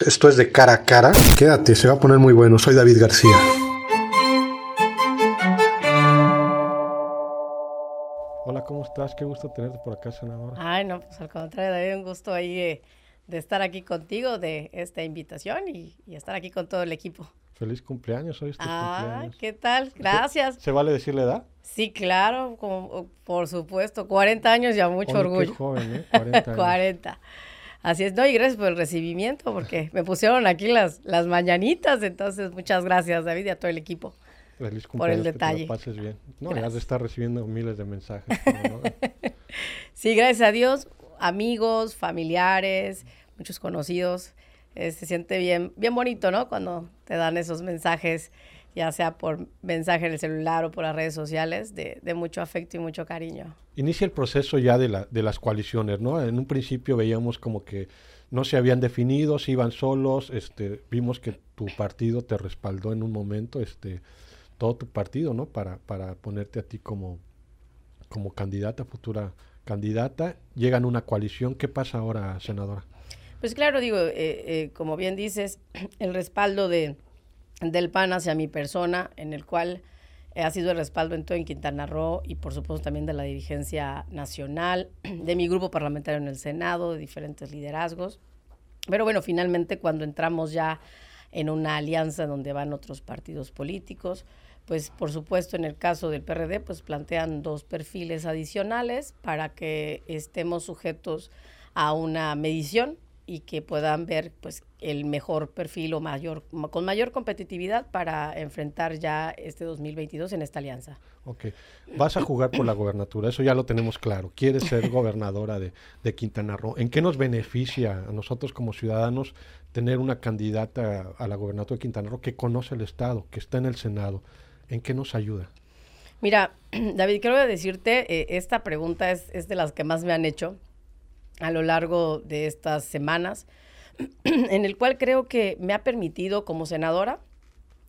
Esto es de cara a cara. Quédate, se va a poner muy bueno. Soy David García. Hola, ¿cómo estás? Qué gusto tenerte por acá, senadora. Ay, no, pues al contrario, David, un gusto ahí de, estar aquí contigo, de esta invitación y, estar aquí con todo el equipo. Feliz cumpleaños, hoy es tu ah, ¿qué tal? Gracias. ¿Se, vale decir la edad? Sí, claro, como, por supuesto. 40 años ya, mucho orgullo. Qué joven, ¿eh? 40 años. 40. Así es, no, y gracias por el recibimiento, porque me pusieron aquí las, las mañanitas, entonces muchas gracias David y a todo el equipo. Feliz por el detalle. Que pases bien. No, ya de estar recibiendo miles de mensajes. sí, gracias a Dios, amigos, familiares, muchos conocidos. Eh, se siente bien, bien bonito, ¿no? Cuando te dan esos mensajes ya sea por mensaje en el celular o por las redes sociales, de, mucho afecto y mucho cariño. Inicia el proceso ya de, la, de las coaliciones, ¿no? En un principio veíamos como que no se habían definido, si iban solos, este, vimos que tu partido te respaldó en un momento, este, todo tu partido, ¿no? Para, para ponerte a ti como, como candidata, futura candidata, llegan a una coalición, ¿qué pasa ahora, senadora? Pues claro, digo, eh, eh, como bien dices, el respaldo de, del PAN hacia mi persona, en el cual ha sido el respaldo en todo en Quintana Roo y por supuesto también de la dirigencia nacional, de mi grupo parlamentario en el Senado, de diferentes liderazgos. Pero bueno, finalmente cuando entramos ya en una alianza donde van otros partidos políticos, pues por supuesto en el caso del PRD, pues plantean dos perfiles adicionales para que estemos sujetos a una medición y que puedan ver pues el mejor perfil o mayor con mayor competitividad para enfrentar ya este 2022 en esta alianza. Ok, vas a jugar por la gobernatura, eso ya lo tenemos claro. Quieres ser gobernadora de, de Quintana Roo. ¿En qué nos beneficia a nosotros como ciudadanos tener una candidata a la gobernatura de Quintana Roo que conoce el Estado, que está en el Senado? ¿En qué nos ayuda? Mira, David, quiero decirte, eh, esta pregunta es, es de las que más me han hecho a lo largo de estas semanas, en el cual creo que me ha permitido, como senadora,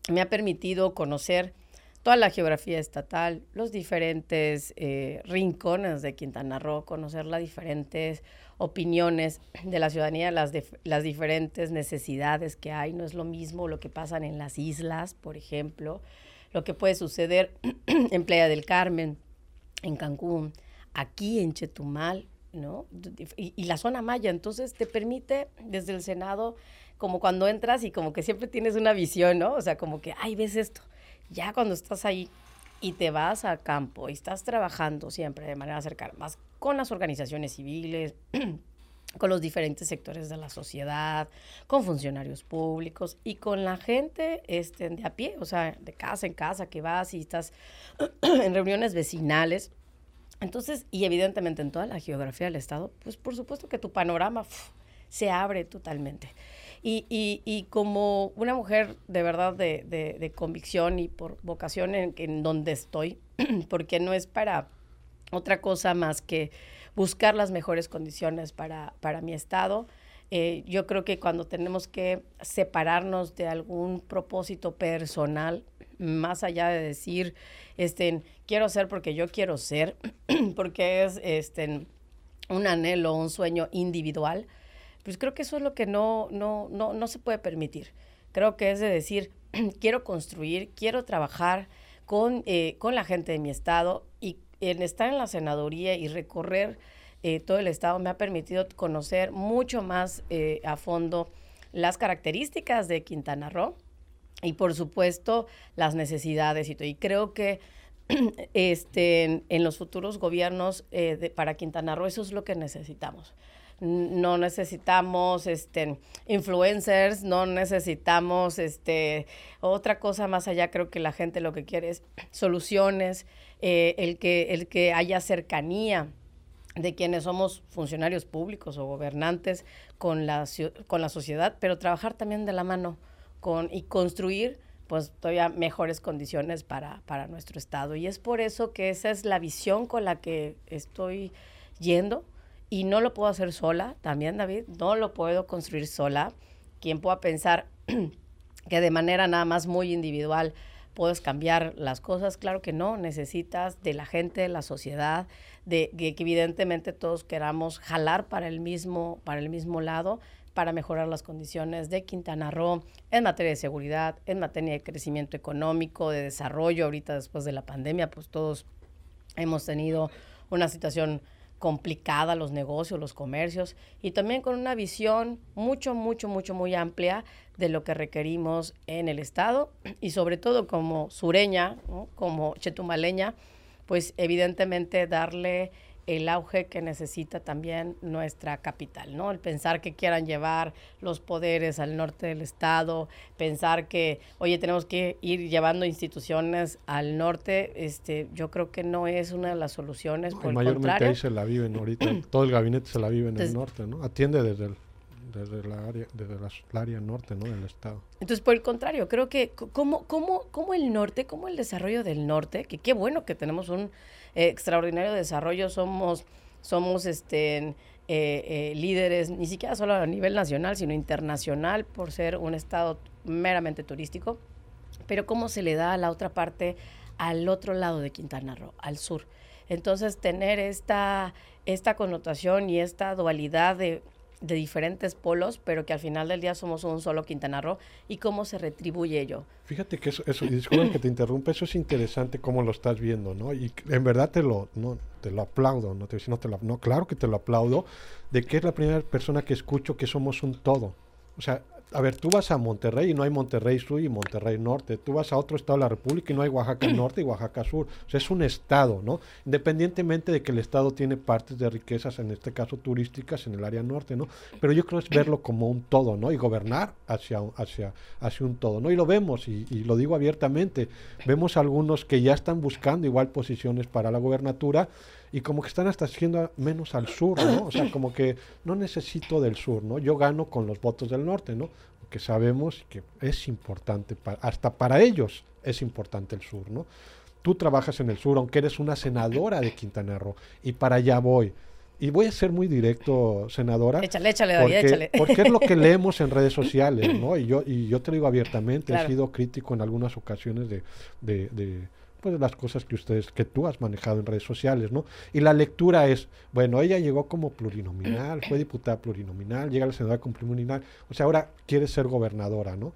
me ha permitido conocer toda la geografía estatal, los diferentes eh, rincones de Quintana Roo, conocer las diferentes opiniones de la ciudadanía, las, las diferentes necesidades que hay. No es lo mismo lo que pasa en las islas, por ejemplo, lo que puede suceder en Playa del Carmen, en Cancún, aquí en Chetumal, ¿no? Y, la zona maya, entonces te permite desde el Senado, como cuando entras y como que siempre tienes una visión, ¿no? O sea, como que, ay, ves esto. Ya cuando estás ahí y te vas a campo y estás trabajando siempre de manera cercana, más con las organizaciones civiles, con los diferentes sectores de la sociedad, con funcionarios públicos y con la gente este, de a pie, o sea, de casa en casa que vas y estás en reuniones vecinales entonces, y evidentemente en toda la geografía del Estado, pues por supuesto que tu panorama se abre totalmente. Y, y, y, como una mujer de verdad de, de, convicción y por vocación en, en, donde estoy, porque no es para otra cosa más que buscar las mejores condiciones para, para mi Estado. Eh, yo creo que cuando tenemos que separarnos de algún propósito personal, más allá de decir, este, quiero ser porque yo quiero ser, porque es este, un anhelo, un sueño individual, pues creo que eso es lo que no, no, no, no se puede permitir. Creo que es de decir, quiero construir, quiero trabajar con, eh, con la gente de mi estado y en estar en la senaduría y recorrer eh, todo el estado me ha permitido conocer mucho más eh, a fondo las características de Quintana Roo y por supuesto las necesidades y todo. Y creo que este, en, los futuros gobiernos eh, para Quintana Roo eso es lo que necesitamos. No necesitamos este, influencers, no necesitamos este, otra cosa más allá. Creo que la gente lo que quiere es soluciones, eh, el, que, el que haya cercanía de quienes somos funcionarios públicos o gobernantes con la, con la sociedad, pero trabajar también de la mano con, y construir pues todavía mejores condiciones para, para nuestro estado. Y es por eso que esa es la visión con la que estoy yendo y no lo puedo hacer sola, también David, no lo puedo construir sola. Quien pueda pensar que de manera nada más muy individual puedes cambiar las cosas, claro que no, necesitas de la gente, de la sociedad, de, de, que evidentemente todos queramos jalar para el mismo, para el mismo lado, para mejorar las condiciones de Quintana Roo en materia de seguridad, en materia de crecimiento económico, de desarrollo. Ahorita después de la pandemia, pues todos hemos tenido una situación complicada, los negocios, los comercios, y también con una visión mucho, mucho, mucho, muy amplia de lo que requerimos en el Estado y sobre todo como sureña, como chetumaleña, pues evidentemente darle el auge que necesita también nuestra capital, ¿no? El pensar que quieran llevar los poderes al norte del estado, pensar que, oye, tenemos que ir llevando instituciones al norte, este, yo creo que no es una de las soluciones. Por mayormente ahí se la viven ahorita, todo el gabinete se la vive en el norte, ¿no? Atiende desde el desde la área, desde la, área norte ¿no? del estado. Entonces, por el contrario, creo que como, como, como el norte, como el desarrollo del norte, que qué bueno que tenemos un extraordinario desarrollo, somos, somos este, eh, eh, líderes, ni siquiera solo a nivel nacional, sino internacional, por ser un estado meramente turístico, pero cómo se le da a la otra parte, al otro lado de Quintana Roo, al sur. Entonces, tener esta, esta connotación y esta dualidad de de diferentes polos, pero que al final del día somos un solo Quintana Roo y cómo se retribuye ello. Fíjate que eso, eso y disculpa que te interrumpa, eso es interesante cómo lo estás viendo, ¿no? Y en verdad te lo, no, te lo aplaudo, no te no te lo, no, claro que te lo aplaudo, de que es la primera persona que escucho que somos un todo. O sea, a ver, tú vas a Monterrey y no hay Monterrey Sur y Monterrey Norte. Tú vas a otro estado de la República y no hay Oaxaca Norte y Oaxaca Sur. O sea, es un estado, ¿no? Independientemente de que el estado tiene partes de riquezas, en este caso turísticas, en el área norte, ¿no? Pero yo creo que es verlo como un todo, ¿no? Y gobernar hacia, hacia, hacia un todo, ¿no? Y lo vemos, y, y lo digo abiertamente, vemos algunos que ya están buscando igual posiciones para la gobernatura y como que están hasta haciendo menos al sur, ¿no? O sea, como que no necesito del sur, ¿no? Yo gano con los votos del norte, ¿no? Porque sabemos que es importante, hasta para ellos es importante el sur, ¿no? Tú trabajas en el sur, aunque eres una senadora de Quintana Roo, y para allá voy. Y voy a ser muy directo, senadora. Échale, échale, David, porque, échale. Porque es lo que leemos en redes sociales, ¿no? Y yo, y yo te digo abiertamente, he sido crítico en algunas ocasiones de, de de las cosas que ustedes, que tú has manejado en redes sociales, ¿no? Y la lectura es, bueno, ella llegó como plurinominal, fue diputada plurinominal, llega a la senadora plurinominal, o sea, ahora quiere ser gobernadora, ¿no?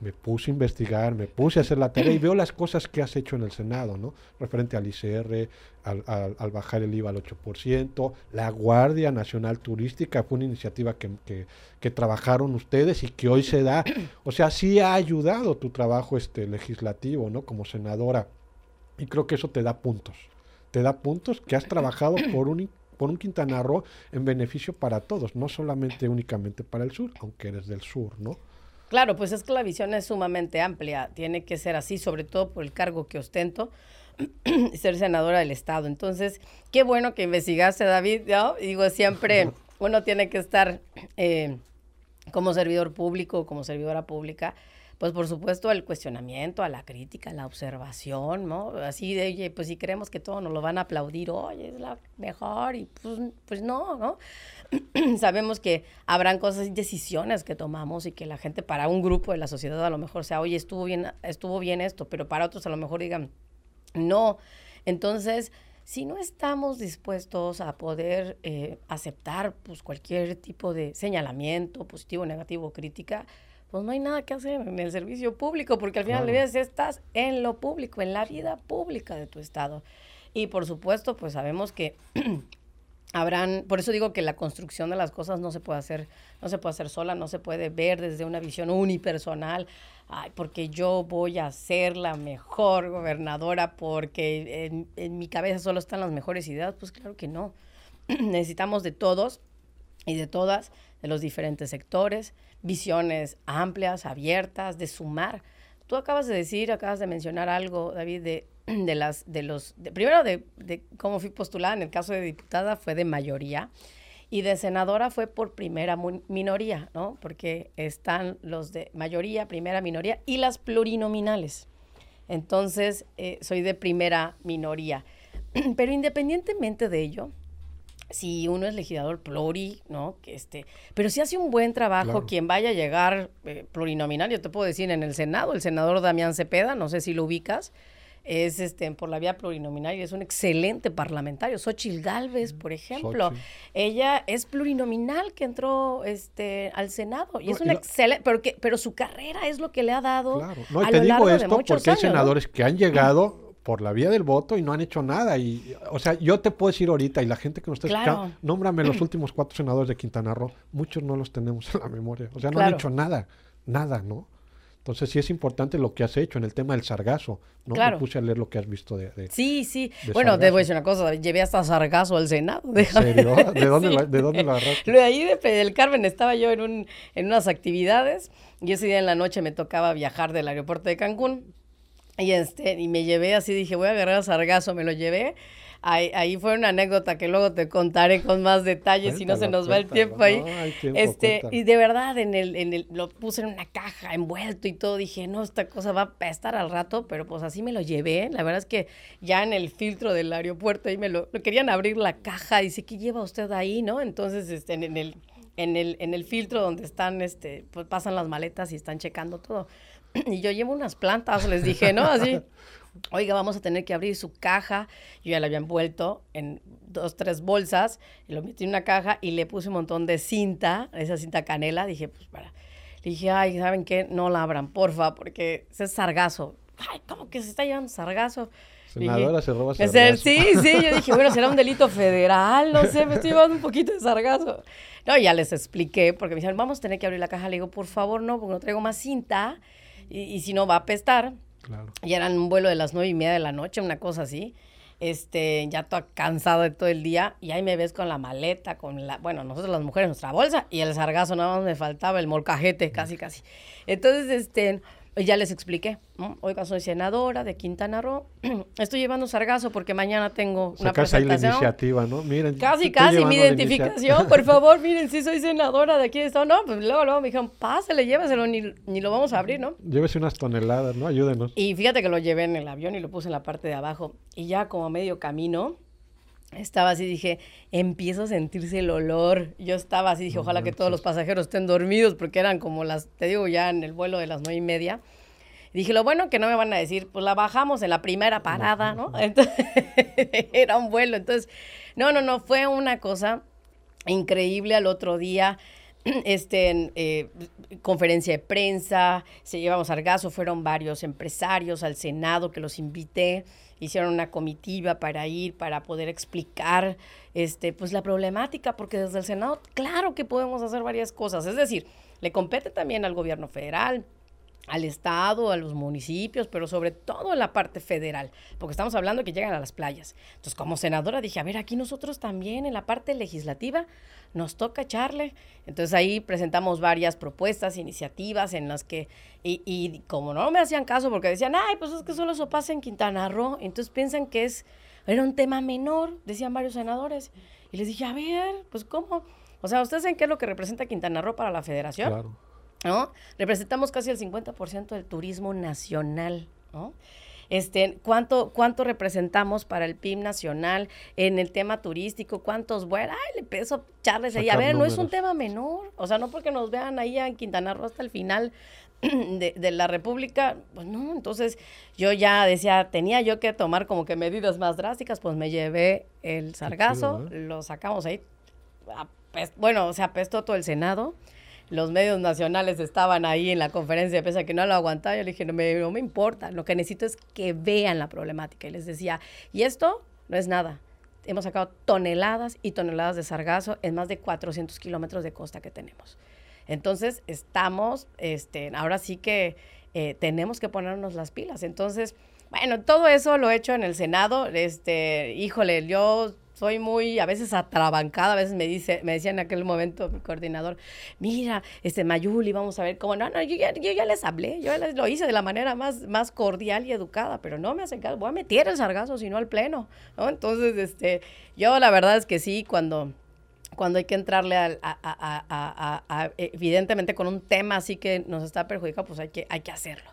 Me puse a investigar, me puse a hacer la tarea y veo las cosas que has hecho en el Senado, ¿no? Referente al ICR, al, bajar el IVA al 8%, la Guardia Nacional Turística fue una iniciativa que, que, que, trabajaron ustedes y que hoy se da. O sea, sí ha ayudado tu trabajo este legislativo, ¿no? Como senadora y creo que eso te da puntos. Te da puntos que has trabajado por un, por un Quintana Roo en beneficio para todos, no solamente únicamente para el sur, aunque eres del sur, ¿no? Claro, pues es que la visión es sumamente amplia, tiene que ser así, sobre todo por el cargo que ostento, ser senadora del Estado. Entonces, qué bueno que investigaste, David, ¿no? Digo, siempre uno tiene que estar eh, como servidor público, como servidora pública, pues por supuesto el cuestionamiento, a la crítica, a la observación, ¿no? Así de, oye, pues si creemos que todo nos lo van a aplaudir, oye, es la mejor, y pues, pues no, ¿no? Sabemos que habrán cosas y decisiones que tomamos y que la gente, para un grupo de la sociedad a lo mejor sea, oye, estuvo bien, estuvo bien esto, pero para otros a lo mejor digan, no. Entonces, si no estamos dispuestos a poder eh, aceptar pues, cualquier tipo de señalamiento, positivo, negativo, crítica, pues no hay nada que hacer en el servicio público, porque al final de día estás en lo público, en la vida pública de tu estado. Y por supuesto, pues sabemos que habrán, por eso digo que la construcción de las cosas no se puede hacer, no se puede hacer sola, no se puede ver desde una visión unipersonal, ay, porque yo voy a ser la mejor gobernadora, porque en, en mi cabeza solo están las mejores ideas, pues claro que no. Necesitamos de todos y de todas, de los diferentes sectores, visiones amplias, abiertas, de sumar. Tú acabas de decir, acabas de mencionar algo, David, de, las, de los, primero de, de, cómo fui postulada, en el caso de diputada fue de mayoría y de senadora fue por primera minoría, ¿no? Porque están los de mayoría, primera minoría y las plurinominales. Entonces, eh, soy de primera minoría. Pero independientemente de ello, si uno es legislador pluri, ¿no? Que este, pero si hace un buen trabajo quien vaya a llegar eh, plurinominal, yo te puedo decir en el Senado, el senador Damián Cepeda, no sé si lo ubicas, es este por la vía plurinominal y es un excelente parlamentario. Xochil Gálvez, por ejemplo, ella es plurinominal que entró este al Senado y es un excelente, pero, pero su carrera es lo que le ha dado. Claro. No, te digo esto porque hay senadores que han llegado por la vía del voto y no han hecho nada. Y, o sea, yo te puedo decir ahorita, y la gente que nos está escuchando, nómbrame los últimos cuatro senadores de Quintana Roo. Muchos no los tenemos en la memoria. O sea, no han hecho nada, nada, ¿no? Entonces sí es importante lo que has hecho en el tema del sargazo, ¿no? Claro. Me puse a leer lo que has visto de... sí, sí. bueno, debo decir una cosa, llevé hasta sargazo al Senado. ¿En serio? ¿De dónde, ¿De dónde lo agarraste? De ahí de del Carmen estaba yo en, un, en unas actividades y ese día en la noche me tocaba viajar del aeropuerto de Cancún y, este, y me llevé así, dije, voy a agarrar a sargazo, me lo llevé Ahí, fue una anécdota que luego te contaré con más detalles si no se nos va el tiempo ahí. este, y de verdad, en el, en el, lo puse en una caja, envuelto y todo. Dije, no, esta cosa va a estar al rato, pero pues así me lo llevé. La verdad es que ya en el filtro del aeropuerto ahí me lo, querían abrir la caja. Dice, ¿qué lleva usted ahí? ¿No? Entonces, este, en, el, en el, en el filtro donde están, este, pues pasan las maletas y están checando todo. Y yo llevo unas plantas, les dije, ¿no? Así. oiga, vamos a tener que abrir su caja. Yo ya la había envuelto en dos, tres bolsas, y lo metí en una caja y le puse un montón de cinta, esa cinta canela. Dije, pues para. Le dije, ay, ¿saben qué? No la abran, porfa, porque ese es sargazo. Ay, ¿cómo que se está llevando sargazo? Senadora se roba sargazo. Sí, sí, yo dije, bueno, será un delito federal, no sé, me estoy llevando un poquito de sargazo. No, ya les expliqué, porque me dijeron, vamos a tener que abrir la caja. Le digo, por favor, no, porque no traigo más cinta, y, y si no va a apestar. Y eran un vuelo de las nueve y media de la noche, una cosa así. Este, ya todo cansado de todo el día, y ahí me ves con la maleta, con la, bueno, nosotros las mujeres, nuestra bolsa, y el sargazo nada más me faltaba, el molcajete, casi, casi. Entonces, este, ya les expliqué, ¿no? Oiga, soy senadora de Quintana Roo. Estoy llevando sargazo porque mañana tengo una presentación. ahí la iniciativa, ¿no? Miren. Casi, casi mi identificación. Por favor, miren, si soy senadora de aquí de Estado. No, pues luego, luego me dijeron, pásale, llévaselo, ni, ni lo vamos a abrir, ¿no? Llévese unas toneladas, ¿no? Ayúdenos. Y fíjate que lo llevé en el avión y lo puse en la parte de abajo. Y ya como a medio camino, estaba así, dije, empiezo a sentirse el olor. Yo estaba así, dije, ojalá que todos los pasajeros estén dormidos, porque eran como las, te digo, ya en el vuelo de las nueve y media. dije, lo bueno que no me van a decir, pues la bajamos en la primera parada, ¿no? Entonces, era un vuelo. Entonces, no, no, no, fue una cosa increíble al otro día. Este, eh, conferencia de prensa, se llevamos gaso, fueron varios empresarios al Senado que los invité hicieron una comitiva para ir, para poder explicar este, pues la problemática, porque desde el Senado, claro que podemos hacer varias cosas. Es decir, le compete también al gobierno federal, al Estado, a los municipios, pero sobre todo en la parte federal, porque estamos hablando que llegan a las playas. Entonces, como senadora dije, a ver, aquí nosotros también en la parte legislativa nos toca echarle. Entonces ahí presentamos varias propuestas, iniciativas en las que, y, como no me hacían caso porque decían, ay, pues es que solo eso pasa en Quintana Roo, entonces piensan que es, era un tema menor, decían varios senadores. Y les dije, a ver, pues cómo. O sea, ¿ustedes saben qué es lo que representa Quintana Roo para la federación? Claro ¿no? Representamos casi el 50% del turismo nacional, ¿no? Este, ¿cuánto, ¿Cuánto representamos para el PIB nacional en el tema turístico? ¿Cuántos bueno, Ay, le peso echarles ahí. A ver, no es un tema menor. O sea, no porque nos vean ahí en Quintana Roo hasta el final de, de, la República, pues no. Entonces, yo ya decía, tenía yo que tomar como que medidas más drásticas, pues me llevé el sargazo, ¿eh? lo sacamos ahí. bueno, o sea, apestó todo el Senado los medios nacionales estaban ahí en la conferencia de prensa que no lo aguantaba. Yo le dije, no me, no me importa, lo que necesito es que vean la problemática. Y les decía, y esto no es nada. Hemos sacado toneladas y toneladas de sargazo en más de 400 kilómetros de costa que tenemos. Entonces, estamos, este, ahora sí que eh, tenemos que ponernos las pilas. Entonces, bueno, todo eso lo he hecho en el Senado. Este, híjole, yo soy muy, a veces atrabancada, a veces me dice, me decía en aquel momento mi coordinador, mira, este Mayuli, vamos a ver cómo, no, no, yo ya, yo ya les hablé, yo les, lo hice de la manera más, más cordial y educada, pero no me hacen caso, voy a meter el sargazo, sino al pleno, ¿no? Entonces, este, yo la verdad es que sí, cuando cuando hay que entrarle a, a, a, evidentemente con un tema así que nos está perjudicando, pues hay que, hay que hacerlo.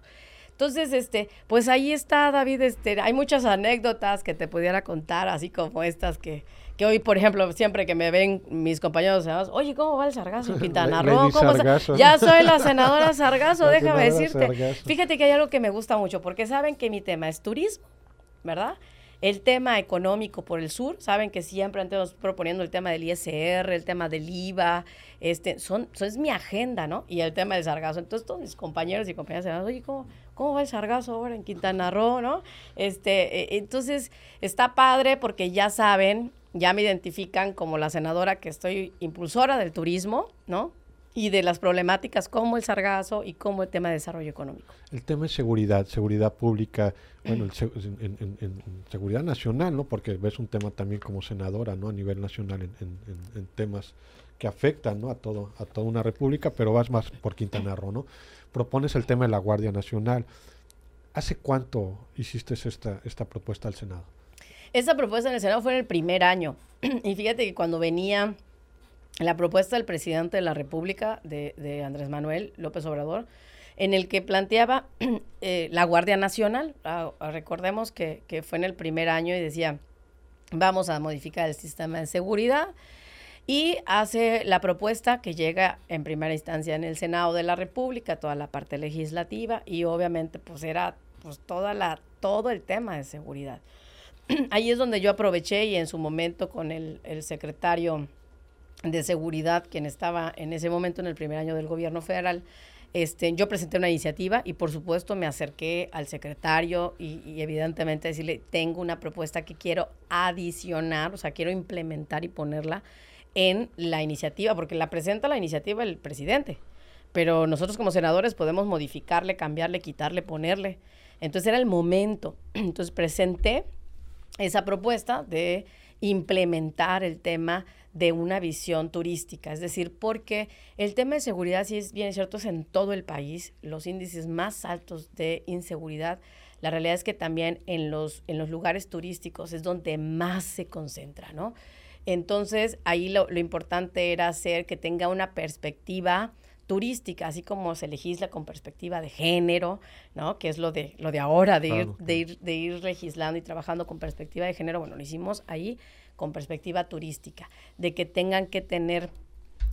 Entonces, este, pues ahí está, David, este, hay muchas anécdotas que te pudiera contar, así como estas que, que hoy, por ejemplo, siempre que me ven mis compañeros, oye, ¿cómo va el sargazo en Quintana Roo? Ya soy la senadora Sargazo, déjame decirte. Fíjate que hay algo que me gusta mucho, porque saben que mi tema es turismo ¿verdad? El tema económico por el sur, saben que siempre estamos proponiendo el tema del ISR, el tema del IVA, este, son, son, es mi agenda, ¿no? Y el tema del sargazo. Entonces todos mis compañeros y compañeras se van, oye, ¿cómo, ¿cómo va el sargazo ahora en Quintana Roo, no? Este, e, entonces está padre porque ya saben, ya me identifican como la senadora que estoy impulsora del turismo, ¿no? y de las problemáticas como el sargazo y como el tema de desarrollo económico. El tema de seguridad, seguridad pública, bueno, en, seguridad nacional, ¿no? Porque ves un tema también como senadora, ¿no? A nivel nacional en, temas que afectan, ¿no? A todo, a toda una república, pero vas más por Quintana Roo, ¿no? Propones el tema de la Guardia Nacional. ¿Hace cuánto hiciste esta, esta propuesta al Senado? Esta propuesta en el Senado fue en el primer año. y fíjate que cuando venía la propuesta del presidente de la República, de, Andrés Manuel López Obrador, en el que planteaba eh, la Guardia Nacional. Ah, ah, recordemos que, fue en el primer año y decía, vamos a modificar el sistema de seguridad y hace la propuesta que llega en primera instancia en el Senado de la República, toda la parte legislativa y obviamente pues era pues toda la, todo el tema de seguridad. Ahí es donde yo aproveché y en su momento con el, el secretario de Seguridad, quien estaba en ese momento en el primer año del gobierno federal, este, yo presenté una iniciativa y por supuesto me acerqué al secretario y, evidentemente decirle, tengo una propuesta que quiero adicionar, o sea, quiero implementar y ponerla en la iniciativa, porque la presenta la iniciativa el presidente, pero nosotros como senadores podemos modificarle, cambiarle, quitarle, ponerle. Entonces era el momento. Entonces presenté esa propuesta de implementar el tema de una visión turística, es decir, porque el tema de seguridad, si es bien cierto, es en todo el país, los índices más altos de inseguridad, la realidad es que también en los, en los lugares turísticos es donde más se concentra, ¿no? Entonces, ahí lo, importante era hacer que tenga una perspectiva turística, así como se legisla con perspectiva de género, ¿no? Que es lo de, lo de ahora, de, ir, de, ir, de ir legislando y trabajando con perspectiva de género. Bueno, lo hicimos ahí con perspectiva turística, de que tengan que tener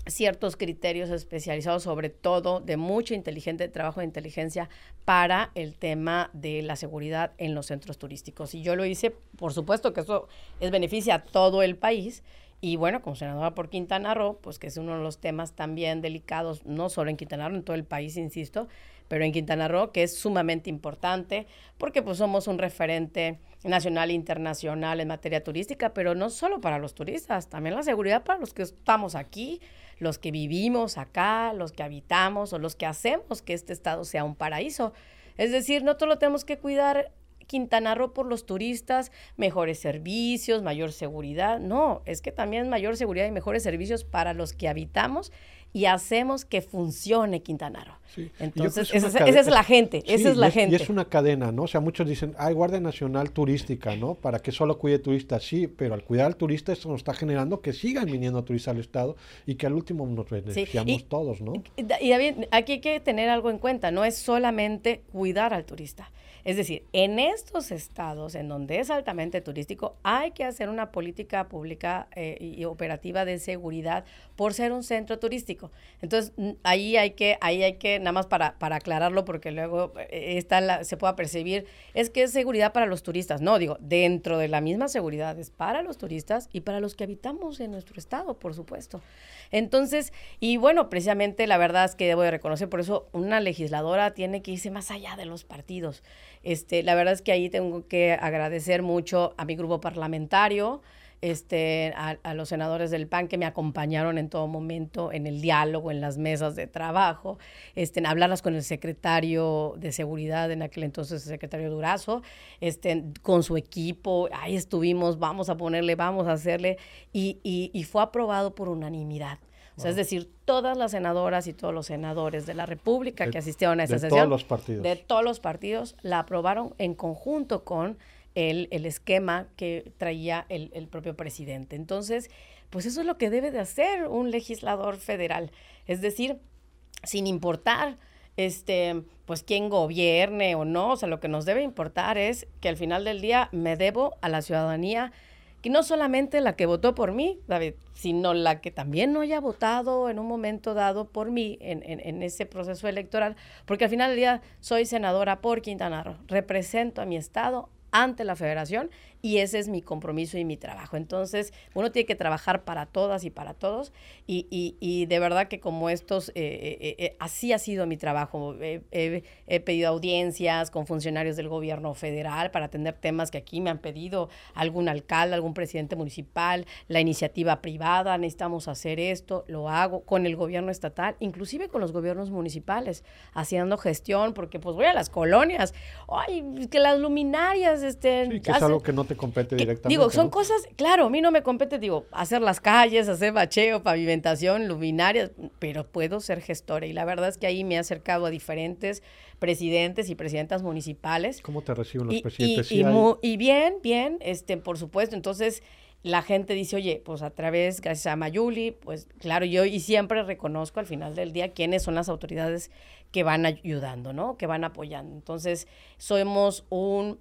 ciertos criterios especializados, sobre todo de mucho inteligente trabajo de inteligencia para el tema de la seguridad en los centros turísticos. Y yo lo hice, por supuesto que eso es beneficia a todo el país. Y bueno, como senadora por Quintana Roo, pues que es uno de los temas también delicados, no solo en Quintana Roo, en todo el país, insisto, pero en Quintana Roo, que es sumamente importante, porque pues somos un referente nacional e internacional en materia turística, pero no solo para los turistas, también la seguridad para los que estamos aquí, los que vivimos acá, los que habitamos o los que hacemos que este estado sea un paraíso. Es decir, no solo tenemos que cuidar Quintana Roo por los turistas, mejores servicios, mayor seguridad. No, es que también mayor seguridad y mejores servicios para los que habitamos y hacemos que funcione Quintana Roo. Entonces, esa, es la gente, esa es la gente. Y es una cadena, ¿no? O sea, muchos dicen, hay Guardia Nacional Turística, ¿no? Para que solo cuide turistas, sí, pero al cuidar al turista eso nos está generando que sigan viniendo turistas al Estado y que al último nos beneficiamos todos, ¿no? Y, y aquí hay que tener algo en cuenta, no es solamente cuidar al turista, es decir, en estos estados en donde es altamente turístico, hay que hacer una política pública eh, y operativa de seguridad por ser un centro turístico. Entonces, ahí hay que, ahí hay que, nada más para, para aclararlo, porque luego eh, está se pueda percibir, es que es seguridad para los turistas. No, digo, dentro de la misma seguridad es para los turistas y para los que habitamos en nuestro estado, por supuesto. Entonces, y bueno, precisamente la verdad es que debo de reconocer, por eso una legisladora tiene que irse más allá de los partidos. Este, la verdad es que ahí tengo que agradecer mucho a mi grupo parlamentario, este, a, los senadores del PAN que me acompañaron en todo momento en el diálogo, en las mesas de trabajo, este, en hablarlas con el secretario de Seguridad, en aquel entonces el secretario Durazo, este, con su equipo, ahí estuvimos, vamos a ponerle, vamos a hacerle, y, y fue aprobado por unanimidad. O sea, es decir, todas las senadoras y todos los senadores de la República que asistieron a esa sesión. De todos los partidos. De todos los partidos, la aprobaron en conjunto con el, el esquema que traía el, el, propio presidente. Entonces, pues eso es lo que debe de hacer un legislador federal. Es decir, sin importar este, pues quién gobierne o no, o sea, lo que nos debe importar es que al final del día me debo a la ciudadanía y no solamente la que votó por mí, David, sino la que también no haya votado en un momento dado por mí en, en, ese proceso electoral, porque al final del día soy senadora por Quintana Roo, represento a mi estado ante la federación y ese es mi compromiso y mi trabajo. Entonces, uno tiene que trabajar para todas y para todos y, y, de verdad que como estos, eh, eh, eh, así ha sido mi trabajo. he pedido audiencias con funcionarios del gobierno federal para atender temas que aquí me han pedido algún alcalde, algún presidente municipal, la iniciativa privada, necesitamos hacer esto, lo hago con el gobierno estatal, inclusive con los gobiernos municipales, haciendo gestión, porque pues voy a las colonias, ay, que las luminarias estén... Sí, que es algo que no te compete directamente. Digo, son cosas, claro, a mí no me compete, digo, hacer las calles, hacer bacheo, pavimentación, luminarias, pero puedo ser gestora y la verdad es que ahí me he acercado a diferentes presidentes y presidentas municipales. ¿Cómo te reciben los presidentes? Y, y, bien, bien, este, por supuesto. Entonces, la gente dice, oye, pues a través, gracias a Mayuli, pues claro, yo y siempre reconozco al final del día quiénes son las autoridades que van ayudando, ¿no? Que van apoyando. Entonces, somos un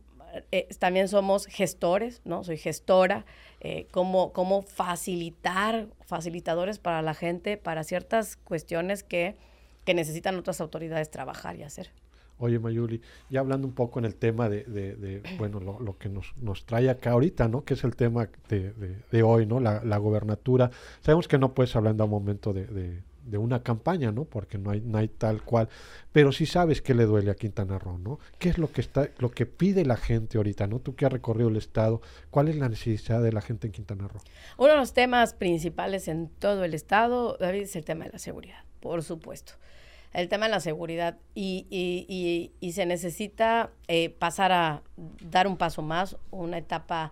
eh, también somos gestores, ¿no? Soy gestora, eh, cómo, cómo facilitar, facilitadores para la gente, para ciertas cuestiones que, que necesitan otras autoridades trabajar y hacer. Oye, Mayuli, ya hablando un poco en el tema de, de, bueno, lo, lo, que nos, nos trae acá ahorita, ¿no? Que es el tema de, de hoy, ¿no? La, la, gobernatura. Sabemos que no puedes hablar en un momento de, de una campaña, ¿no? Porque no hay, no hay tal cual. Pero sí sabes qué le duele a Quintana Roo, ¿no? ¿Qué es lo que está, lo que pide la gente ahorita, ¿no? Tú que has recorrido el estado, ¿cuál es la necesidad de la gente en Quintana Roo? Uno de los temas principales en todo el estado, David, es el tema de la seguridad, por supuesto. El tema de la seguridad y, y, y, se necesita eh, pasar a dar un paso más, una etapa,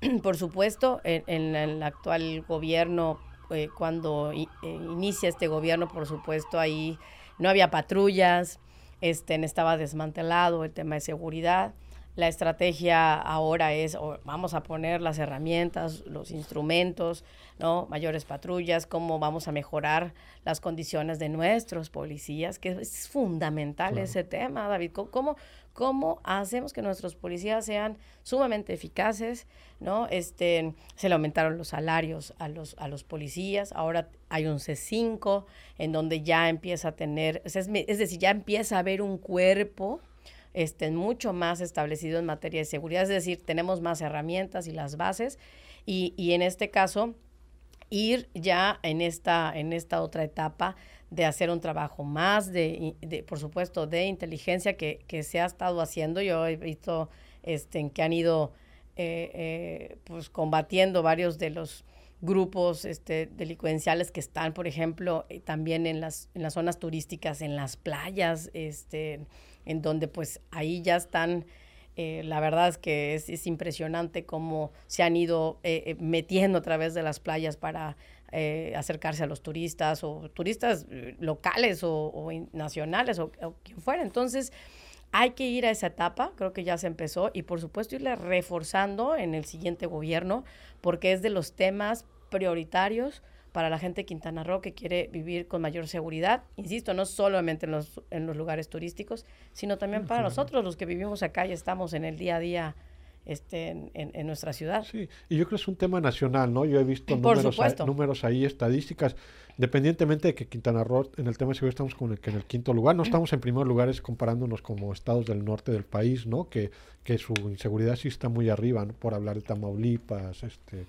por supuesto, en, en el actual gobierno eh, cuando eh, inicia este gobierno, por supuesto, ahí no había patrullas, este, estaba desmantelado el tema de seguridad. La estrategia ahora es, vamos a poner las herramientas, los instrumentos, ¿no? mayores patrullas, cómo vamos a mejorar las condiciones de nuestros policías, que es fundamental ese tema, David. ¿Cómo, cómo hacemos que nuestros policías sean sumamente eficaces, ¿no? Este, se le aumentaron los salarios a los, a los policías, ahora hay un C5 en donde ya empieza a tener, es, es, decir, ya empieza a haber un cuerpo este, mucho más establecido en materia de seguridad, es decir, tenemos más herramientas y las bases, y, y en este caso, ir ya en esta, en esta otra etapa de hacer un trabajo más de, de por supuesto, de inteligencia que, que, se ha estado haciendo. Yo he visto este, en que han ido eh, eh, pues combatiendo varios de los grupos este, delincuenciales que están, por ejemplo, eh, también en las, en las zonas turísticas, en las playas, este, en donde pues ahí ya están la verdad es que es, es, impresionante cómo se han ido metiendo a través de las playas para eh, acercarse a los turistas o turistas eh, locales o, nacionales o, quien fuera. Entonces, hay que ir a esa etapa, creo que ya se empezó, y por supuesto irle reforzando en el siguiente gobierno, porque es de los temas prioritarios para la gente de Quintana Roo que quiere vivir con mayor seguridad. Insisto, no solamente en los, en los lugares turísticos, sino también para nosotros, los que vivimos acá y estamos en el día a día este, en, en, nuestra ciudad. Sí, y yo creo que es un tema nacional, ¿no? Yo he visto números, ahí, números ahí, estadísticas, independientemente de que Quintana Roo en el tema de seguridad estamos con el, que en el quinto lugar, no estamos en primer lugar comparándonos como estados del norte del país, ¿no? Que, que su inseguridad sí está muy arriba, ¿no? Por hablar de Tamaulipas, este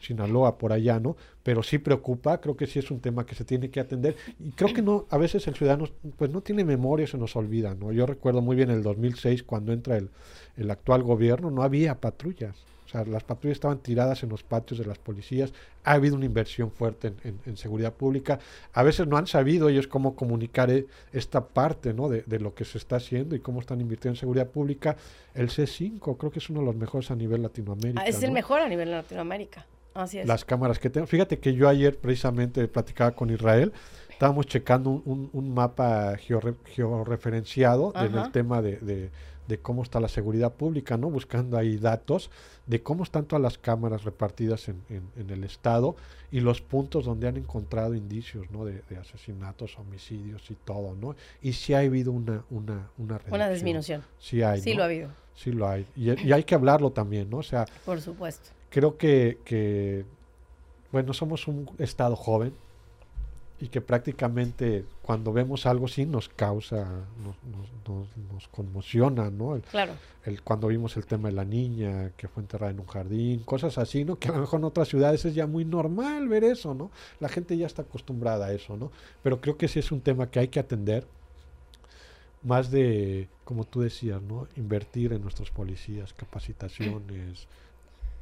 Sinaloa, por allá, ¿no? Pero sí preocupa, creo que sí es un tema que se tiene que atender y creo que no, a veces el ciudadano pues no tiene memoria, se nos olvida, ¿no? Yo recuerdo muy bien el 2006 cuando entra el, el actual gobierno, no había patrullas. O sea, las patrullas estaban tiradas en los patios de las policías. Ha habido una inversión fuerte en, seguridad pública. A veces no han sabido ellos cómo comunicar eh, esta parte ¿no? de, de, lo que se está haciendo y cómo están invirtiendo en seguridad pública. El C5 creo que es uno de los mejores a nivel Latinoamérica. Ah, es el mejor a nivel Latinoamérica. Las cámaras que tengo. Fíjate que yo ayer precisamente platicaba con Israel, estábamos checando un, un, mapa georreferenciado en el tema de, de, cómo está la seguridad pública, ¿no? Buscando ahí datos de cómo están todas las cámaras repartidas en, en, el estado y los puntos donde han encontrado indicios, ¿no? De, asesinatos, homicidios y todo, ¿no? Y sí ha habido una, una, una Una disminución. Sí hay, Sí lo ha habido. Sí lo hay. Y, y hay que hablarlo también, ¿no? O sea... Por supuesto creo que, que, bueno, somos un estado joven, y que prácticamente cuando vemos algo sí nos causa, nos, nos, nos, conmociona, ¿no? El, claro. El, cuando vimos el tema de la niña que fue enterrada en un jardín, cosas así, ¿no? Que a lo mejor en otras ciudades es ya muy normal ver eso, ¿no? La gente ya está acostumbrada a eso, ¿no? Pero creo que sí es un tema que hay que atender, más de, como tú decías, ¿no? Invertir en nuestros policías, capacitaciones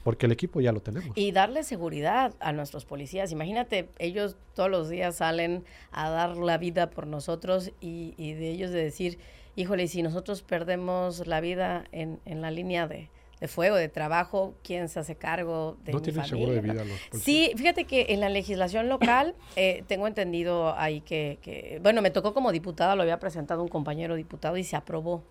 porque el equipo ya lo tenemos. Y darle seguridad a nuestros policías. Imagínate, ellos todos los días salen a dar la vida por nosotros y, de ellos de decir, híjole, si nosotros perdemos la vida en, la línea de, fuego, de trabajo, ¿quién se hace cargo de ¿No tienen seguro de vida los policías? Sí, fíjate que en la legislación local eh, tengo entendido ahí que, que, bueno, me tocó como diputada, lo había presentado un compañero diputado y se aprobó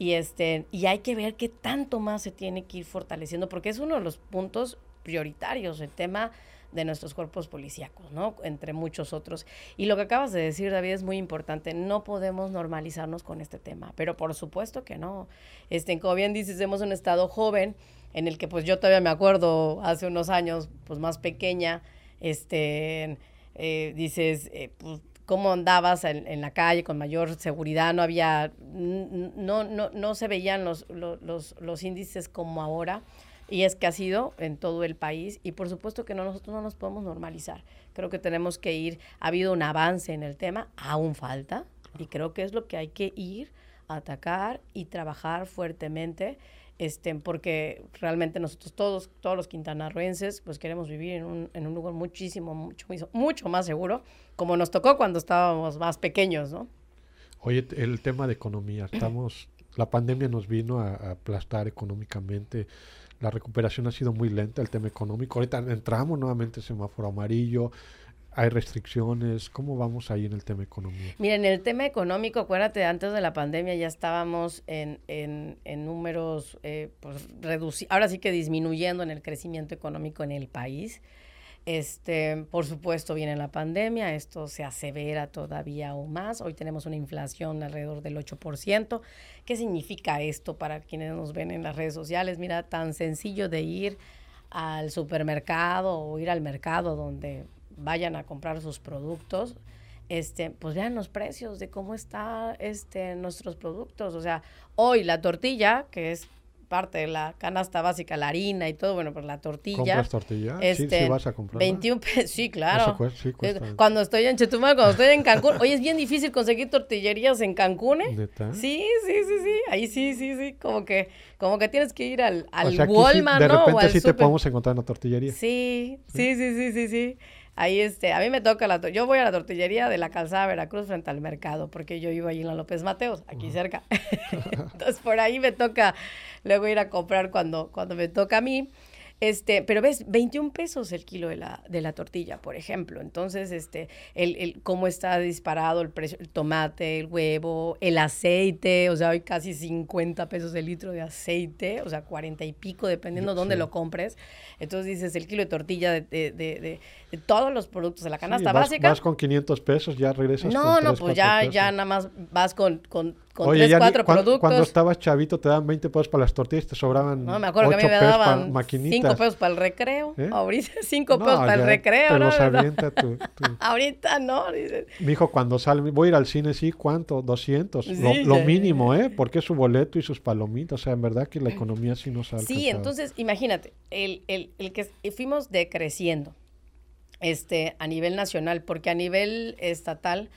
y, este, y hay que ver qué tanto más se tiene que ir fortaleciendo, porque es uno de los puntos prioritarios, el tema de nuestros cuerpos policíacos, ¿no? Entre muchos otros. Y lo que acabas de decir, David, es muy importante. No podemos normalizarnos con este tema, pero por supuesto que no. Este, como bien dices, hemos un estado joven en el que, pues, yo todavía me acuerdo hace unos años, pues, más pequeña, este, eh, dices, eh, pues, cómo andabas en, la calle con mayor seguridad, no había, no, no, no se veían los, los, los, índices como ahora. Y es que ha sido en todo el país y por supuesto que no, nosotros no nos podemos normalizar. Creo que tenemos que ir, ha habido un avance en el tema, aún falta y creo que es lo que hay que ir a atacar y trabajar fuertemente este, porque realmente nosotros todos, todos los quintanarroenses, pues queremos vivir en un, en un lugar muchísimo, mucho, mucho más seguro, como nos tocó cuando estábamos más pequeños, ¿no? Oye, el tema de economía, estamos, la pandemia nos vino a, a aplastar económicamente, la recuperación ha sido muy lenta, el tema económico, ahorita entramos nuevamente en semáforo amarillo, ¿Hay restricciones? ¿Cómo vamos ahí en el tema económico? Mira, en el tema económico, acuérdate, antes de la pandemia ya estábamos en, en, en números, eh, pues, ahora sí que disminuyendo en el crecimiento económico en el país. Este, por supuesto, viene la pandemia, esto se asevera todavía aún más. Hoy tenemos una inflación alrededor del 8%. ¿Qué significa esto para quienes nos ven en las redes sociales? Mira, tan sencillo de ir al supermercado o ir al mercado donde vayan a comprar sus productos, este, pues vean los precios de cómo están este, nuestros productos. O sea, hoy la tortilla, que es parte de la canasta básica, la harina y todo, bueno, pues la tortilla. ¿Compras tortilla? sí, sí vas a comprar. 21 pesos, sí, claro. Cuando estoy en Chetumal, cuando estoy en Cancún, oye, es bien difícil conseguir tortillerías en Cancún, ¿eh? Sí, sí, sí, sí, ahí sí, sí, sí, como que, como que tienes que ir al, al Walmart, De repente sí te podemos encontrar en la tortillería. Sí, sí, sí, sí, sí, sí. Ahí, este, a mí me toca la, yo voy a la tortillería de la calzada Veracruz frente al mercado, porque yo vivo allí en la López Mateos, aquí cerca. Entonces, por ahí me toca luego ir a comprar cuando, cuando me toca a mí. Este, pero ves, 21 pesos el kilo de la, de la tortilla, por ejemplo. Entonces, este, el, el, cómo está disparado el precio, el tomate, el huevo, el aceite, o sea, hay casi 50 pesos el litro de aceite, o sea, 40 y pico, dependiendo de dónde lo compres. Entonces dices, el kilo de tortilla de, de, de, de todos los productos de la canasta básica. Vas con 500 pesos, ya regresas no, con No, pues ya, ya nada más vas con, con con tres, cuatro productos. Cuando estabas chavito te daban 20 pesos para las tortillas, te sobraban No, me acuerdo que a mí me daban 5 pesos para el recreo. ¿Eh? Ahorita 5 pesos para el recreo. Te ¿no? los avienta tu, Ahorita no, dices. Mi hijo, cuando sale, voy a ir al cine, sí, ¿cuánto? 200. lo, mínimo, ¿eh? Porque es su boleto y sus palomitas. O sea, en verdad que la economía sí nos ha Sí, entonces, imagínate, el, el, el que fuimos decreciendo este, a nivel nacional, porque a nivel estatal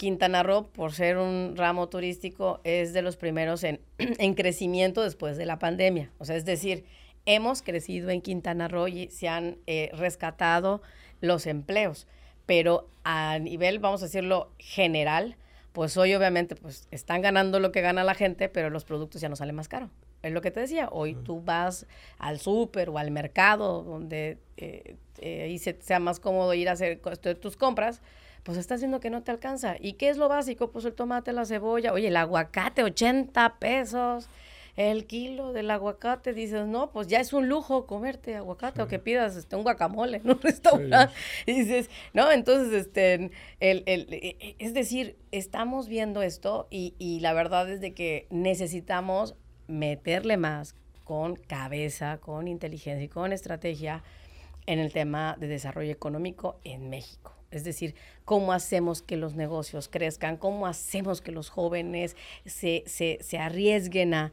Quintana Roo, por ser un ramo turístico, es de los primeros en, en crecimiento después de la pandemia. O sea, es decir, hemos crecido en Quintana Roo y se han eh, rescatado los empleos. Pero a nivel, vamos a decirlo, general, pues hoy obviamente pues están ganando lo que gana la gente, pero los productos ya no salen más caros. Es lo que te decía, hoy tú vas al súper o al mercado donde eh, eh, ahí sea más cómodo ir a hacer tus compras, pues estás viendo que no te alcanza. ¿Y qué es lo básico? Pues el tomate, la cebolla, oye, el aguacate, 80 pesos. El kilo del aguacate, dices, no, pues ya es un lujo comerte aguacate o que pidas este, un guacamole en un restaurante. Y dices, no, entonces, este, el, el, e, e, es decir, estamos viendo esto y, y la verdad es de que necesitamos meterle más con cabeza, con inteligencia y con estrategia en el tema de desarrollo económico en México Es decir, cómo hacemos que los negocios crezcan, cómo hacemos que los jóvenes se, se, arriesguen a,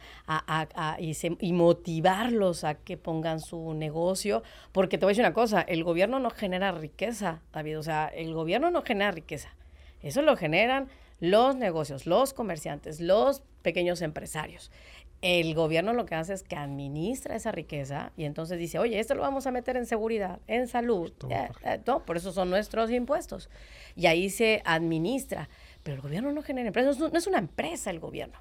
y, y, motivarlos a que pongan su negocio. Porque te voy a decir una cosa, el gobierno no genera riqueza, David. O sea, el gobierno no genera riqueza. Eso lo generan los negocios, los comerciantes, los pequeños empresarios el gobierno lo que hace es que administra esa riqueza y entonces dice, oye, esto lo vamos a meter en seguridad, en salud, eh, eh, por eso son nuestros impuestos. Y ahí se administra. Pero el gobierno no genera empresas, no es una empresa el gobierno.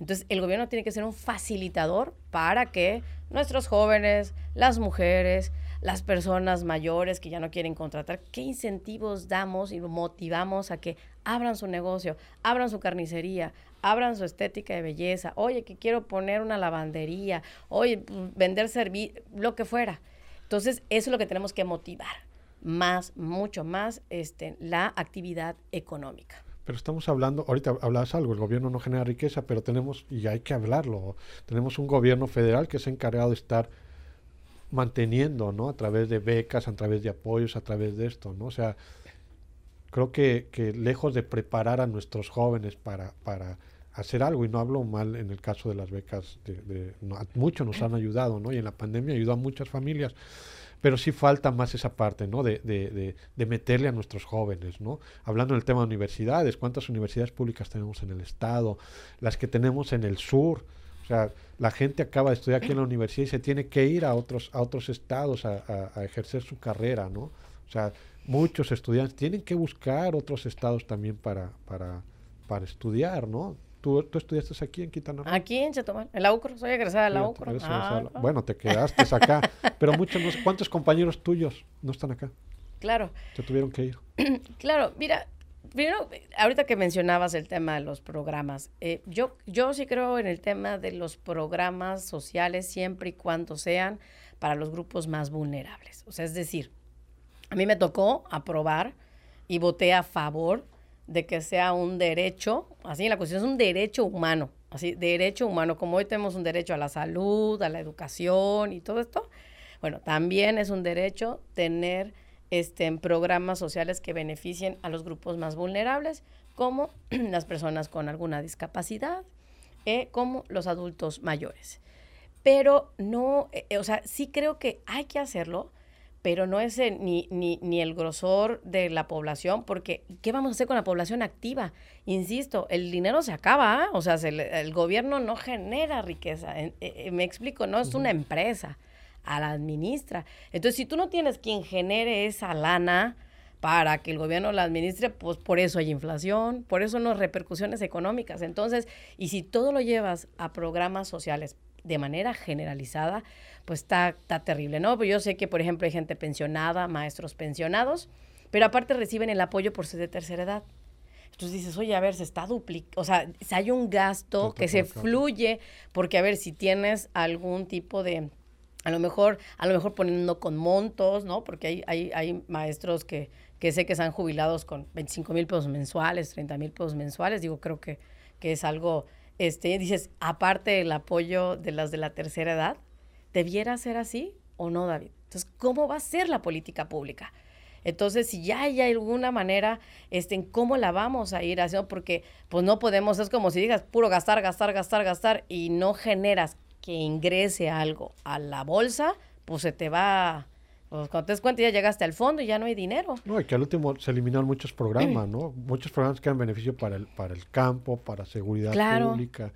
Entonces, el gobierno tiene que ser un facilitador para que nuestros jóvenes, las mujeres, las personas mayores que ya no quieren contratar, ¿qué incentivos damos y motivamos a que abran su negocio, abran su carnicería, abran su estética de belleza? Oye, que quiero poner una lavandería, oye, pues, vender servicios, lo que fuera. Entonces, eso es lo que tenemos que motivar, más, mucho más, este, la actividad económica. Pero estamos hablando, ahorita hablabas algo, el gobierno no genera riqueza, pero tenemos, y hay que hablarlo, tenemos un gobierno federal que se ha encargado de estar manteniendo, ¿no? A través de becas, a través de apoyos, a través de esto, ¿no? O sea, creo que, que lejos de preparar a nuestros jóvenes para, para hacer algo, y no hablo mal en el caso de las becas, de, de muchos nos han ayudado, ¿no? Y en la pandemia ayudó a muchas familias, pero sí falta más esa parte, ¿no? De, de, de, meterle a nuestros jóvenes, ¿no? Hablando del tema de universidades, ¿cuántas universidades públicas tenemos en el estado? Las que tenemos en el sur, sea, la gente acaba de estudiar aquí en la universidad y se tiene que ir a otros, a otros estados a, ejercer su carrera, ¿no? O sea, muchos estudiantes tienen que buscar otros estados también para, para, para estudiar, ¿no? ¿Tú, ¿Tú, estudiaste aquí en Quintana Roo? Aquí en Chetumal, en la UCRO, soy egresada de la UCRO. Ah, bueno, te quedaste acá, pero muchos, ¿cuántos compañeros tuyos no están acá? Claro. Se tuvieron que ir. claro, mira, Primero, ahorita que mencionabas el tema de los programas, eh, yo, yo sí creo en el tema de los programas sociales siempre y cuando sean para los grupos más vulnerables. O sea, es decir, a mí me tocó aprobar y voté a favor de que sea un derecho, así la cuestión es un derecho humano, así, derecho humano, como hoy tenemos un derecho a la salud, a la educación y todo esto, bueno, también es un derecho tener este, en programas sociales que beneficien a los grupos más vulnerables, como las personas con alguna discapacidad, eh, como los adultos mayores. Pero no, eh, o sea, sí creo que hay que hacerlo, pero no es ni, ni, ni, el grosor de la población, porque ¿qué vamos a hacer con la población activa? Insisto, el dinero se acaba, ¿ah? o sea, el gobierno no genera riqueza, eh, me explico, no es una empresa a la administra. Entonces, si tú no tienes quien genere esa lana para que el gobierno la administre, pues por eso hay inflación, por eso no repercusiones económicas. Entonces, y si todo lo llevas a programas sociales de manera generalizada, pues está, está terrible, ¿no? Pues yo sé que, por ejemplo, hay gente pensionada, maestros pensionados, pero aparte reciben el apoyo por ser de tercera edad. Entonces dices, oye, a ver, se está duplicando, o sea, si hay un gasto que se fluye, porque a ver, si tienes algún tipo de a lo mejor, a lo mejor poniendo con montos, ¿no? Porque hay, hay, hay maestros que, que sé que están jubilados con 25 mil pesos mensuales, 30 mil pesos mensuales. Digo, creo que, que es algo, este, dices, aparte del apoyo de las de la tercera edad, ¿debiera ser así o no, David? Entonces, ¿cómo va a ser la política pública? Entonces, si ya hay alguna manera, este, en cómo la vamos a ir haciendo, porque pues no podemos, es como si digas puro gastar, gastar, gastar, gastar y no generas que ingrese algo a la bolsa, pues se te va, pues cuando te des cuenta ya llegaste al fondo y ya no hay dinero. No, y que al último se eliminaron muchos programas, ¿no? Muchos programas que dan beneficio para el, para el campo, para seguridad pública.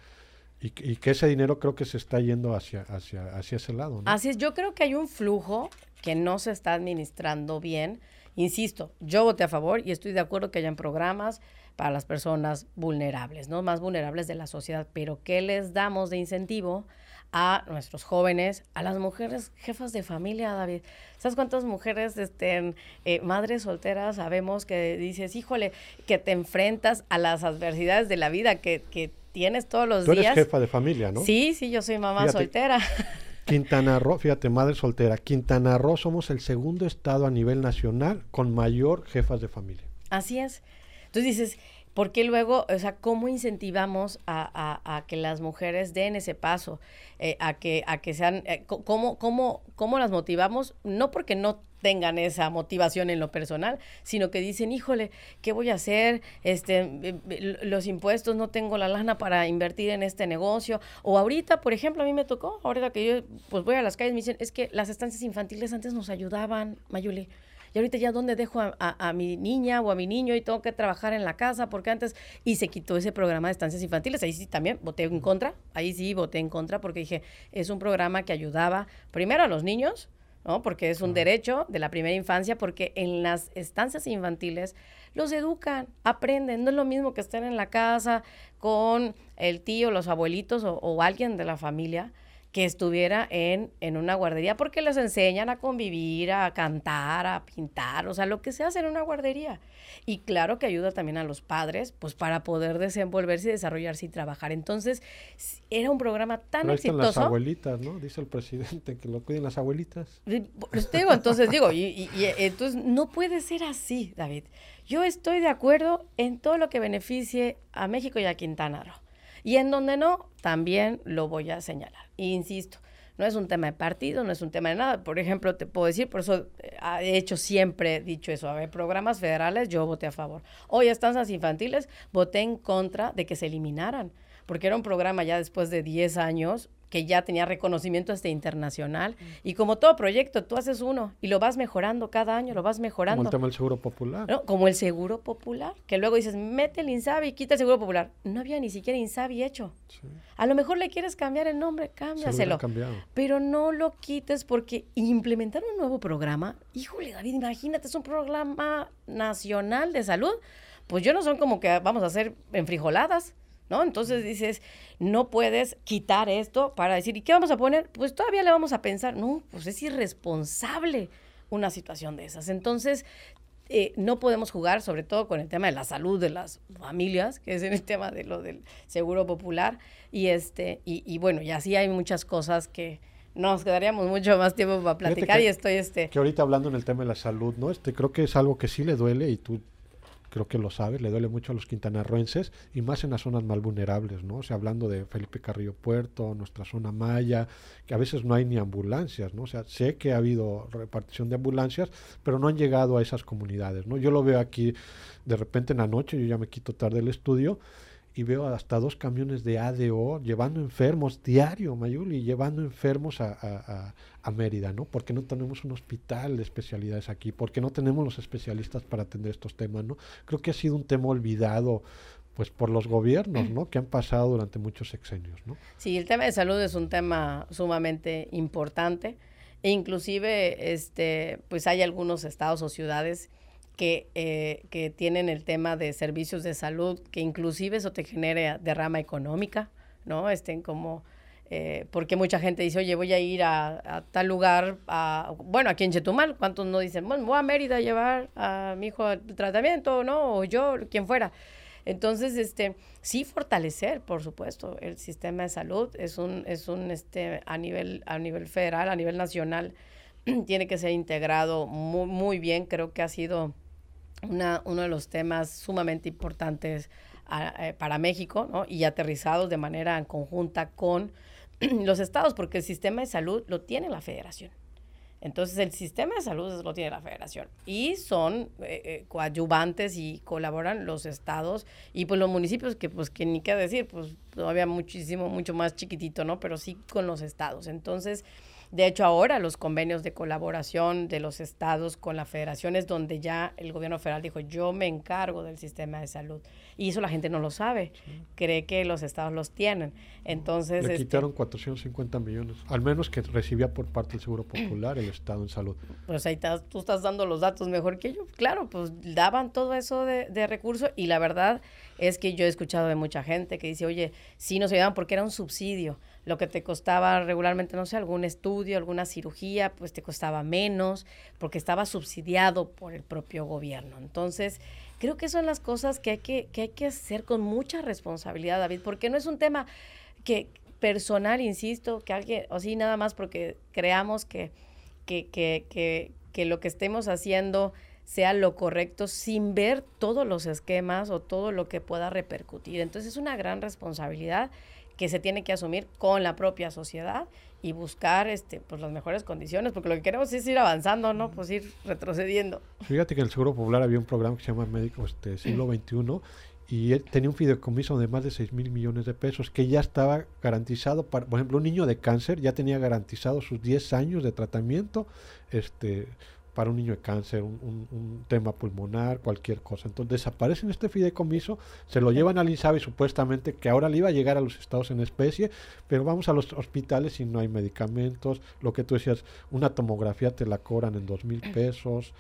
Y, y, que ese dinero creo que se está yendo hacia, hacia, hacia ese lado, ¿no? Así es, yo creo que hay un flujo que no se está administrando bien. Insisto, yo voté a favor y estoy de acuerdo que hayan programas para las personas vulnerables, ¿no? Más vulnerables de la sociedad, pero ¿qué les damos de incentivo a nuestros jóvenes, a las mujeres jefas de familia, David. ¿Sabes cuántas mujeres, este, eh, madres solteras, sabemos que dices, híjole, que te enfrentas a las adversidades de la vida que, que tienes todos los días? Tú eres jefa de familia, ¿no? Sí, sí, yo soy mamá soltera. Quintana Roo, fíjate, madre soltera, Quintana Roo somos el segundo estado a nivel nacional con mayor jefas de familia. Así es. Entonces dices, porque luego, o sea, cómo incentivamos a, que las mujeres den ese paso, eh, a, que, a que sean, eh, cómo, cómo, cómo las motivamos, no porque no tengan esa motivación en lo personal, sino que dicen, híjole, ¿qué voy a hacer? Este, eh, los impuestos, no tengo la lana para invertir en este negocio. O ahorita, por ejemplo, a mí me tocó, ahorita que yo pues voy a las calles, me dicen, es que las estancias infantiles antes nos ayudaban, Mayuli. Y ahorita ya dónde dejo a, mi niña o a mi niño y tengo que trabajar en la casa porque antes y se quitó ese programa de estancias infantiles. Ahí sí también voté en contra, ahí sí voté en contra porque dije, es un programa que ayudaba primero a los niños, ¿no? Porque es un derecho de la primera infancia, porque en las estancias infantiles los educan, aprenden. No es lo mismo que estén en la casa con el tío, los abuelitos o alguien de la familia que estuviera en, en una guardería, porque les enseñan a convivir, a cantar, a pintar, o sea, lo que se hace en una guardería. Y claro que ayuda también a los padres, pues para poder desenvolverse y desarrollarse y trabajar. Entonces, era un programa tan Pero exitoso. las abuelitas, ¿no? Dice el presidente que lo cuiden las abuelitas. Pues digo, entonces digo, y, y, y entonces no puede ser así, David. Yo estoy de acuerdo en todo lo que beneficie a México y a Quintana Roo. Y en donde no, también lo voy a señalar. insisto, no es un tema de partido, no es un tema de nada. Por ejemplo, te puedo decir, por eso eh, he hecho siempre dicho eso. A ver, programas federales, yo voté a favor. Hoy, estancias infantiles, voté en contra de que se eliminaran, porque era un programa ya después de 10 años que ya tenía reconocimiento este internacional. Y como todo proyecto, tú haces uno y lo vas mejorando cada año, lo vas mejorando. Como el tema del seguro popular. ¿no? Como el seguro popular, que luego dices, mete el INSABI y quita el seguro popular. No había ni siquiera INSABI hecho. A lo mejor le quieres cambiar el nombre, cámbiaselo. Pero no lo quites porque implementar un nuevo programa, híjole David, imagínate, es un programa nacional de salud. Pues yo no son como que vamos a hacer enfrijoladas. ¿No? Entonces dices, no puedes quitar esto para decir, ¿y qué vamos a poner? Pues todavía le vamos a pensar, no, pues es irresponsable una situación de esas. Entonces, eh, no podemos jugar, sobre todo con el tema de la salud de las familias, que es el tema de lo del seguro popular. Y, este, y, bueno, y así hay muchas cosas que nos quedaríamos mucho más tiempo para platicar y estoy este que ahorita hablando en el tema de la salud no este creo que es algo que sí le duele y tú creo que lo sabes, le duele mucho a los quintanarroenses y más en las zonas más vulnerables, ¿no? O sea, hablando de Felipe Carrillo Puerto, nuestra zona Maya, que a veces no hay ni ambulancias, ¿no? O sea, sé que ha habido repartición de ambulancias, pero no han llegado a esas comunidades, ¿no? Yo lo veo aquí de repente en la noche, yo ya me quito tarde el estudio y veo hasta dos camiones de ADO llevando enfermos diario, Mayuli, llevando enfermos a, a, Mérida, ¿no? Porque no tenemos un hospital de especialidades aquí, porque no tenemos los especialistas para atender estos temas, ¿no? Creo que ha sido un tema olvidado pues por los gobiernos, ¿no? Que han pasado durante muchos sexenios, ¿no? Sí, el tema de salud es un tema sumamente importante e inclusive, este, pues hay algunos estados o ciudades que, eh, que tienen el tema de servicios de salud, que inclusive eso te genere derrama económica, ¿no? Estén como... Eh, porque mucha gente dice, oye, voy a ir a, tal lugar, a, bueno, aquí en Chetumal, ¿cuántos no dicen, bueno, voy a Mérida a llevar a mi hijo al tratamiento, ¿no? O yo, quien fuera. Entonces, este, sí fortalecer, por supuesto, el sistema de salud es un, es un, este, a nivel, a nivel federal, a nivel nacional, tiene que ser integrado muy, muy bien. Creo que ha sido una, uno de los temas sumamente importantes eh, para México ¿no? y aterrizados de manera conjunta con los estados, porque el sistema de salud lo tiene la federación. Entonces el sistema de salud lo tiene la federación y son eh, eh, coadyuvantes y colaboran los estados y pues los municipios que pues que ni qué decir, pues todavía muchísimo, mucho más chiquitito, ¿no? Pero sí con los estados. Entonces de hecho, ahora los convenios de colaboración de los estados con la federación es donde ya el gobierno federal dijo, yo me encargo del sistema de salud. Y eso la gente no lo sabe, cree que los estados los tienen. Entonces... Le este quitaron 450 millones, al menos que recibía por parte del Seguro Popular el estado en salud. Pues ahí tú estás dando los datos mejor que yo. Claro, pues daban todo eso de, de recursos y la verdad es que yo he escuchado de mucha gente que dice, oye, sí nos ayudaban porque era un subsidio lo que te costaba regularmente, no sé, algún estudio, alguna cirugía, pues te costaba menos, porque estaba subsidiado por el propio gobierno. Entonces, creo que son las cosas que hay que, que hay que hacer con mucha responsabilidad, David, porque no es un tema que personal, insisto, que alguien, o sí, nada más porque creamos que, que, que, que, que lo que estemos haciendo sea lo correcto sin ver todos los esquemas o todo lo que pueda repercutir. Entonces es una gran responsabilidad que se tiene que asumir con la propia sociedad y buscar este pues las mejores condiciones, porque lo que queremos es ir avanzando, ¿no? Pues ir retrocediendo. Fíjate que en el Seguro Popular había un programa que se llama Médico este, Siglo XXI y tenía un fideicomiso de más de 6 mil millones de pesos que ya estaba garantizado, para, por ejemplo, un niño de cáncer ya tenía garantizado sus 10 años de tratamiento, este para un niño de cáncer, un, tema pulmonar, cualquier cosa. Entonces desaparecen este fideicomiso, se lo llevan al INSABI supuestamente que ahora le iba a llegar a los estados en especie, pero vamos a los hospitales y no hay medicamentos, lo que tú decías, una tomografía te la cobran en dos mil pesos,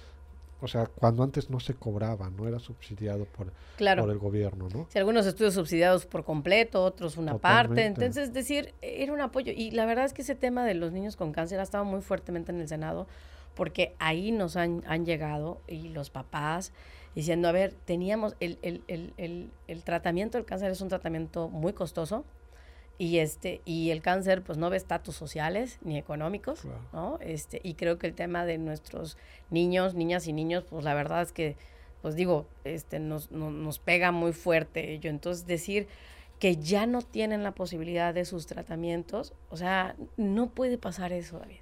o sea, cuando antes no se cobraba, no era subsidiado por, por el gobierno, ¿no? Si algunos estudios subsidiados por completo, otros una parte. Entonces, es decir, era un apoyo. Y la verdad es que ese tema de los niños con cáncer ha estado muy fuertemente en el Senado porque ahí nos han, han llegado y los papás diciendo, a ver, teníamos el, el, el, el, tratamiento del cáncer es un tratamiento muy costoso y este y el cáncer pues no ve estatus sociales ni económicos, ¿no? Este y creo que el tema de nuestros niños, niñas y niños, pues la verdad es que pues digo, este nos, nos pega muy fuerte ello. Entonces decir que ya no tienen la posibilidad de sus tratamientos, o sea, no puede pasar eso, David.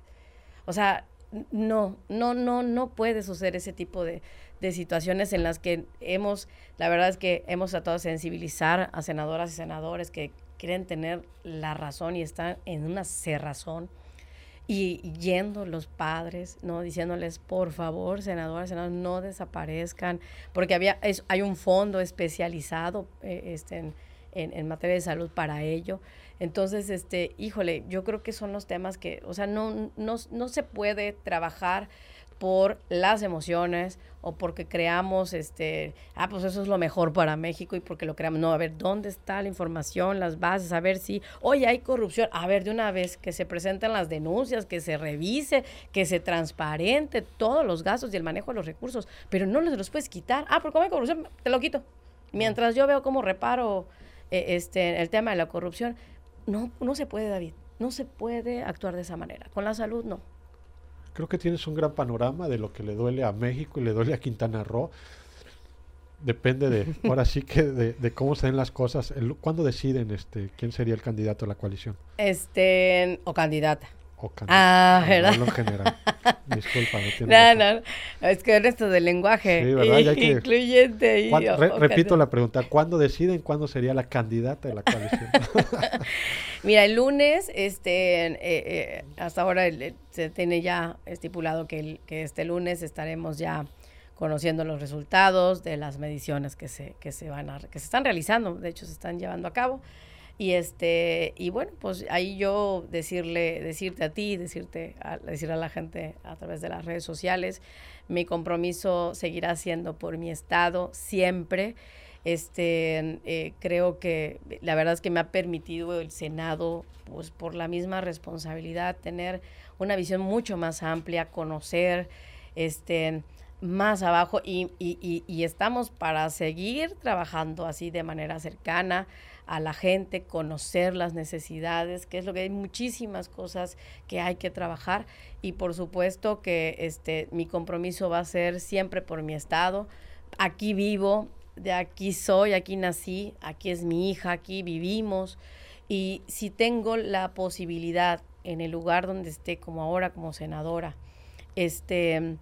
O sea, no, no, no, no puede suceder ese tipo de, situaciones en las que hemos, la verdad es que hemos tratado de sensibilizar a senadoras y senadores que quieren tener la razón y están en una cerrazón y yendo los padres, ¿no? Diciéndoles, por favor, senadoras, senadores, no desaparezcan, porque había, hay un fondo especializado eh, este, en, en, materia de salud para ello. Entonces, este, híjole, yo creo que son los temas que, o sea, no, no, no se puede trabajar por las emociones o porque creamos, este, ah, pues eso es lo mejor para México y porque lo creamos. No, a ver, ¿dónde está la información, las bases? A ver si, oye, hay corrupción. A ver, de una vez, que se presenten las denuncias, que se revise, que se transparente todos los gastos y el manejo de los recursos, pero no los puedes quitar. Ah, porque como hay corrupción, te lo quito. Mientras yo veo cómo reparo eh, este, el tema de la corrupción, no, no se puede, David. No se puede actuar de esa manera. Con la salud, no. Creo que tienes un gran panorama de lo que le duele a México y le duele a Quintana Roo. Depende de, ahora sí que de, cómo se den las cosas. ¿Cuándo deciden este quién sería el candidato a la coalición? Este, o candidata. Ah, ¿verdad? No, general. Disculpa, no tiene No, no, es que esto del lenguaje sí, ¿verdad? incluyente. Y, repito la pregunta, ¿cuándo deciden cuándo sería la candidata de la coalición? Mira, el lunes, este, eh, eh, hasta ahora se tiene ya estipulado que, el, que este lunes estaremos ya conociendo los resultados de las mediciones que se, que se van a, que se están realizando, de hecho se están llevando a cabo. Y este, y bueno, pues ahí yo decirle, decirte a ti, decirte, a, decirle a la gente a través de las redes sociales, mi compromiso seguirá siendo por mi estado siempre. Este, eh, creo que la verdad es que me ha permitido el Senado, pues por la misma responsabilidad, tener una visión mucho más amplia, conocer, este, más abajo y, y, y, estamos para seguir trabajando así de manera cercana a la gente, conocer las necesidades, que es lo que hay muchísimas cosas que hay que trabajar y por supuesto que este mi compromiso va a ser siempre por mi estado. Aquí vivo, de aquí soy, aquí nací, aquí es mi hija, aquí vivimos y si tengo la posibilidad en el lugar donde esté como ahora como senadora, este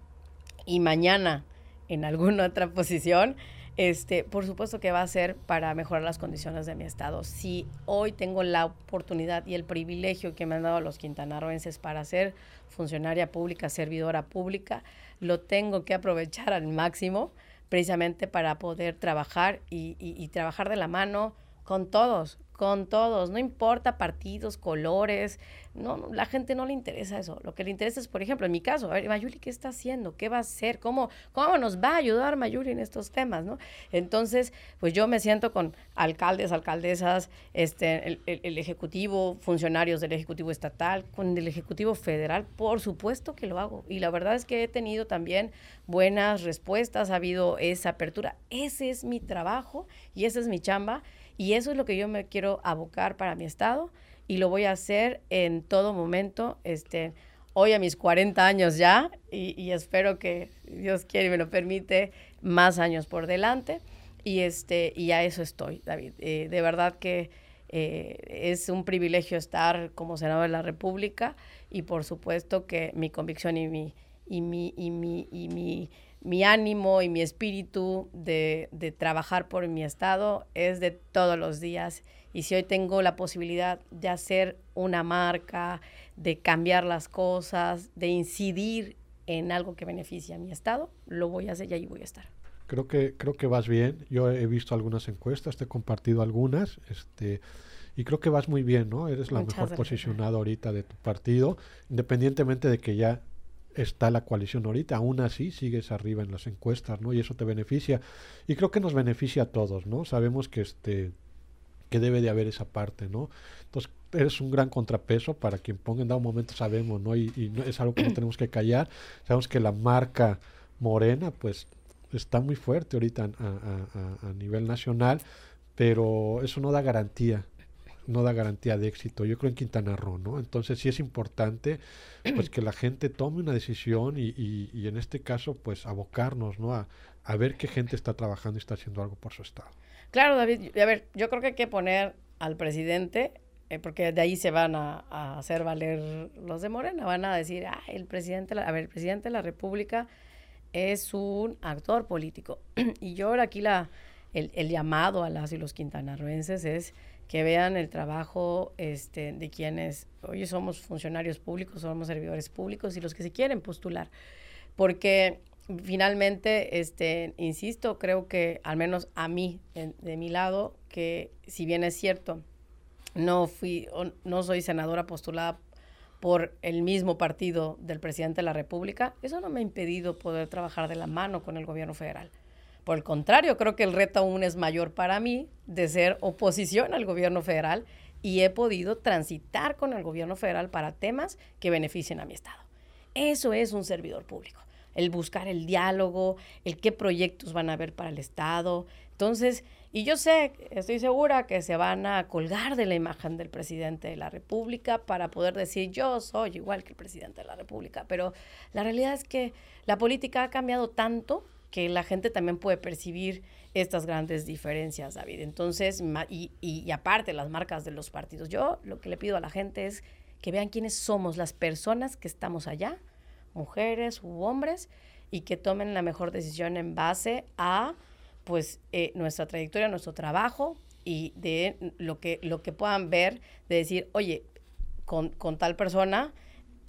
y mañana en alguna otra posición, este, por supuesto que va a ser para mejorar las condiciones de mi estado. Si hoy tengo la oportunidad y el privilegio que me han dado los quintanarroenses para ser funcionaria pública, servidora pública, lo tengo que aprovechar al máximo precisamente para poder trabajar y, y trabajar de la mano con todos, con todos, no importa partidos, colores, no, la gente no le interesa eso. Lo que le interesa es, por ejemplo, en mi caso, a ver, Mayuli, ¿qué está haciendo? ¿Qué va a hacer? ¿Cómo, cómo nos va a ayudar Mayuli en estos temas? ¿no? Entonces, pues yo me siento con alcaldes, alcaldesas, este, el, Ejecutivo, funcionarios del Ejecutivo Estatal, con el Ejecutivo Federal, por supuesto que lo hago. Y la verdad es que he tenido también buenas respuestas, ha habido esa apertura. Ese es mi trabajo y esa es mi chamba y eso es lo que yo me quiero abocar para mi estado y lo voy a hacer en todo momento, este, hoy a mis 40 años ya y, espero que Dios quiere y me lo permite más años por delante y este y a eso estoy David. Eh, de verdad que eh, es un privilegio estar como senador de la República y por supuesto que mi convicción y mi y mi y mi y mi, mi ánimo y mi espíritu de, de trabajar por mi estado es de todos los días y si hoy tengo la posibilidad de hacer una marca, de cambiar las cosas, de incidir en algo que beneficie a mi estado, lo voy a hacer y ahí voy a estar. Creo que, creo que vas bien. Yo he visto algunas encuestas, te he compartido algunas, este, y creo que vas muy bien, ¿no? Eres la mejor posicionada ahorita de tu partido, independientemente de que ya está la coalición ahorita, aún así sigues arriba en las encuestas, ¿no? Y eso te beneficia. Y creo que nos beneficia a todos, ¿no? Sabemos que este que debe de haber esa parte, ¿no? Entonces, eres un gran contrapeso para quien ponga en dado momento, sabemos, ¿no? Y, no, es algo que no tenemos que callar. Sabemos que la marca morena, pues, está muy fuerte ahorita a, nivel nacional, pero eso no da garantía, no da garantía de éxito. Yo creo en Quintana Roo, ¿no? Entonces sí es importante, pues, que la gente tome una decisión y, y, en este caso, pues, abocarnos, ¿no? A, a ver qué gente está trabajando y está haciendo algo por su estado. Claro, David, a ver, yo creo que hay que poner al presidente, eh, porque de ahí se van a, hacer valer los de Morena, van a decir, ah, el presidente, a ver, el presidente de la República es un actor político. y yo ahora aquí la, el, el, llamado a las y los quintanarroenses es que vean el trabajo este, de quienes hoy somos funcionarios públicos, somos servidores públicos y los que se quieren postular. Porque finalmente, este, insisto, creo que al menos a mí, de, mi lado, que si bien es cierto, no fui, no soy senadora postulada por el mismo partido del presidente de la República, eso no me ha impedido poder trabajar de la mano con el gobierno federal. Por el contrario, creo que el reto aún es mayor para mí de ser oposición al gobierno federal y he podido transitar con el gobierno federal para temas que beneficien a mi Estado. Eso es un servidor público el buscar el diálogo, el qué proyectos van a haber para el Estado. Entonces, y yo sé, estoy segura que se van a colgar de la imagen del presidente de la República para poder decir yo soy igual que el presidente de la República, pero la realidad es que la política ha cambiado tanto que la gente también puede percibir estas grandes diferencias, David. Entonces, y, y aparte las marcas de los partidos, yo lo que le pido a la gente es que vean quiénes somos las personas que estamos allá mujeres u hombres, y que tomen la mejor decisión en base a pues eh, nuestra trayectoria, nuestro trabajo y de lo que, lo que puedan ver, de decir, oye, con, tal persona,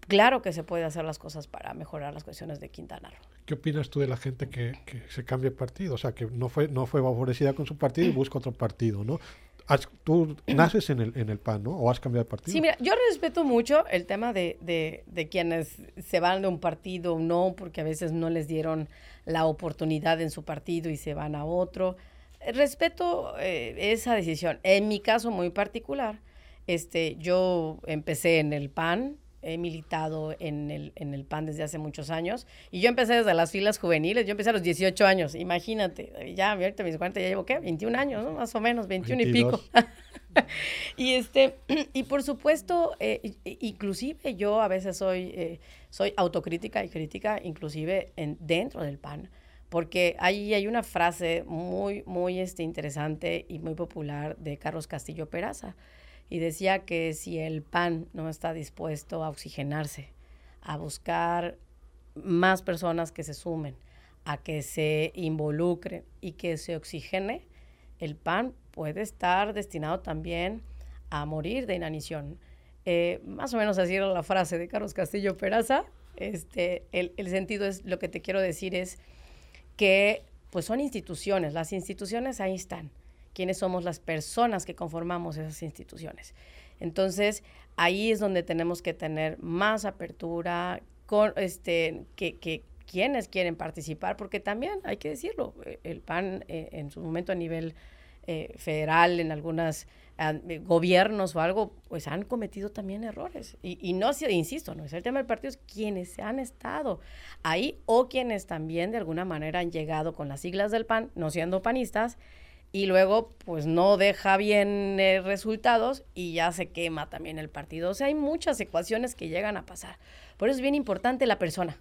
claro que se puede hacer las cosas para mejorar las cuestiones de Quintana Roo. ¿Qué opinas tú de la gente que, se cambia de partido? O sea, que no fue, no fue favorecida con su partido y busca otro partido, ¿no? tú naces en el, en el PAN, ¿no? ¿O has cambiado de partido? Sí, mira, yo respeto mucho el tema de, de, de, quienes se van de un partido o no, porque a veces no les dieron la oportunidad en su partido y se van a otro. Respeto eh, esa decisión. En mi caso muy particular, este, yo empecé en el PAN, he militado en el, en el PAN desde hace muchos años. Y yo empecé desde las filas juveniles, yo empecé a los 18 años, imagínate, ya ahorita mis 40 ya llevo, ¿qué? 21 años, ¿no? Más o menos, 21 y pico. y este, y por supuesto, eh, inclusive yo a veces soy, eh, soy autocrítica y crítica, inclusive en, dentro del PAN. Porque ahí hay una frase muy, muy este, interesante y muy popular de Carlos Castillo Peraza, y decía que si el PAN no está dispuesto a oxigenarse, a buscar más personas que se sumen, a que se involucren y que se oxigene, el PAN puede estar destinado también a morir de inanición. Eh, más o menos así era la frase de Carlos Castillo Peraza. Este, el, el sentido es, lo que te quiero decir es que pues son instituciones, las instituciones ahí están quiénes somos las personas que conformamos esas instituciones. Entonces, ahí es donde tenemos que tener más apertura, con este, que, que quienes quieren participar, porque también hay que decirlo, eh, el PAN eh, en su momento a nivel eh, federal, en algunos gobiernos o algo, pues han cometido también errores. Y, y no, insisto, no es el tema del partido, es quienes han estado ahí o quienes también de alguna manera han llegado con las siglas del PAN, no siendo panistas, y luego pues no deja bien eh, resultados y ya se quema también el partido. O sea, hay muchas ecuaciones que llegan a pasar. Por eso es bien importante la persona.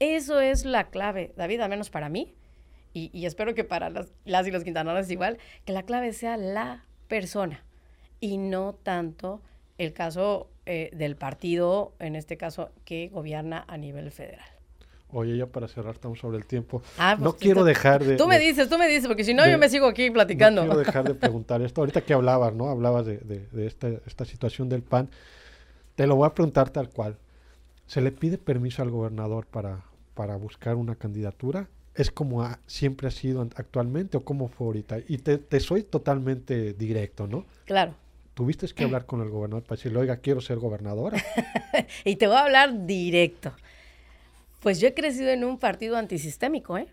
Eso es la clave, David, al menos para mí, y, espero que para las, las y los quintanaros igual, que la clave sea la persona y no tanto el caso eh, del partido, en este caso, que gobierna a nivel federal. Oye, ya para cerrar, estamos sobre el tiempo. Ah, no pues, quiero dejar de... Tú me dices, tú me dices, porque si no, yo me sigo aquí platicando. No quiero dejar de preguntar esto. Ahorita que hablabas, ¿no? Hablabas de, de, esta, esta, situación del PAN. Te lo voy a preguntar tal cual. ¿Se le pide permiso al gobernador para, para buscar una candidatura? ¿Es como siempre ha sido actualmente o cómo fue ahorita? Y te, te soy totalmente directo, ¿no? Claro tuviste que hablar con el gobernador para decirle, oiga, quiero ser gobernadora. y te voy a hablar directo. Pues yo he crecido en un partido antisistémico, ¿eh?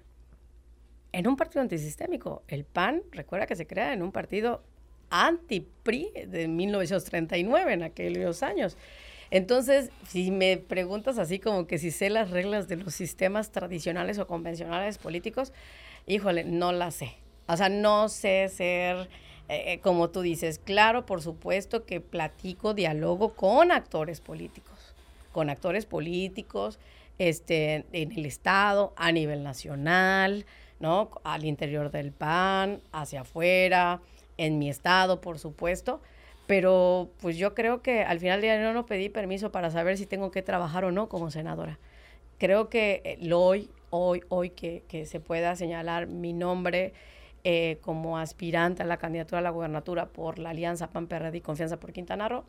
En un partido antisistémico. El PAN, recuerda que se crea en un partido anti-PRI de 1939, en aquellos años. Entonces, si me preguntas así como que si sé las reglas de los sistemas tradicionales o convencionales políticos, híjole, no las sé. O sea, no sé ser, eh, como tú dices, claro, por supuesto que platico, dialogo con actores políticos, con actores políticos, este, en el Estado, a nivel nacional, ¿no? Al interior del PAN, hacia afuera, en mi estado, por supuesto. Pero pues yo creo que al final del día no, pedí permiso para saber si tengo que trabajar o no como senadora. Creo que eh, hoy, hoy, hoy que, que, se pueda señalar mi nombre eh, como aspirante a la candidatura a la gubernatura por la Alianza PAN PRD y Confianza por Quintana Roo,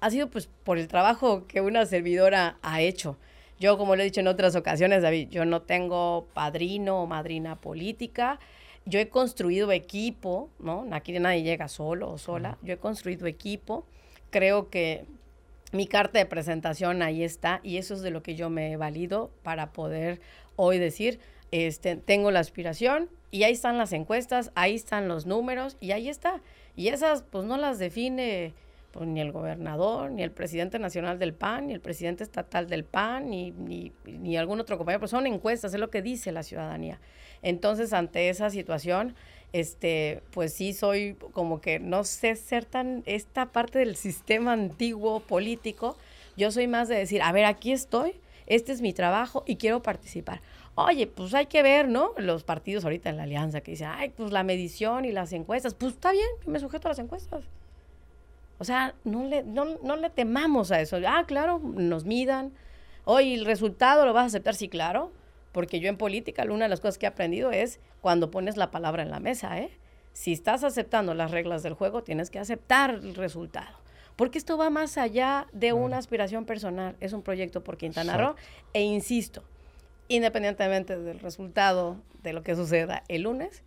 ha sido pues por el trabajo que una servidora ha hecho. Yo, como lo he dicho en otras ocasiones, David, yo no tengo padrino o madrina política. Yo he construido equipo, ¿no? Aquí nadie llega solo o sola. Yo he construido equipo. Creo que mi carta de presentación ahí está y eso es de lo que yo me he valido para poder hoy decir, este, tengo la aspiración y ahí están las encuestas, ahí están los números y ahí está. Y esas pues no las define pues, ni el gobernador, ni el presidente nacional del PAN, ni el presidente estatal del PAN, ni, ni, algún otro compañero, pues son encuestas, es lo que dice la ciudadanía. Entonces, ante esa situación, este, pues sí soy como que no sé ser tan esta parte del sistema antiguo político. Yo soy más de decir, a ver, aquí estoy, este es mi trabajo y quiero participar. Oye, pues hay que ver, ¿no? Los partidos ahorita en la alianza que dicen, ay, pues la medición y las encuestas, pues está bien, me sujeto a las encuestas. O sea, no le, no, no le temamos a eso. Ah, claro, nos midan. Oye, ¿el resultado lo vas a aceptar? Sí, claro. Porque yo en política, una de las cosas que he aprendido es cuando pones la palabra en la mesa, ¿eh? Si estás aceptando las reglas del juego, tienes que aceptar el resultado. Porque esto va más allá de una aspiración personal. Es un proyecto por Quintana Roo. E insisto, independientemente del resultado de lo que suceda el lunes,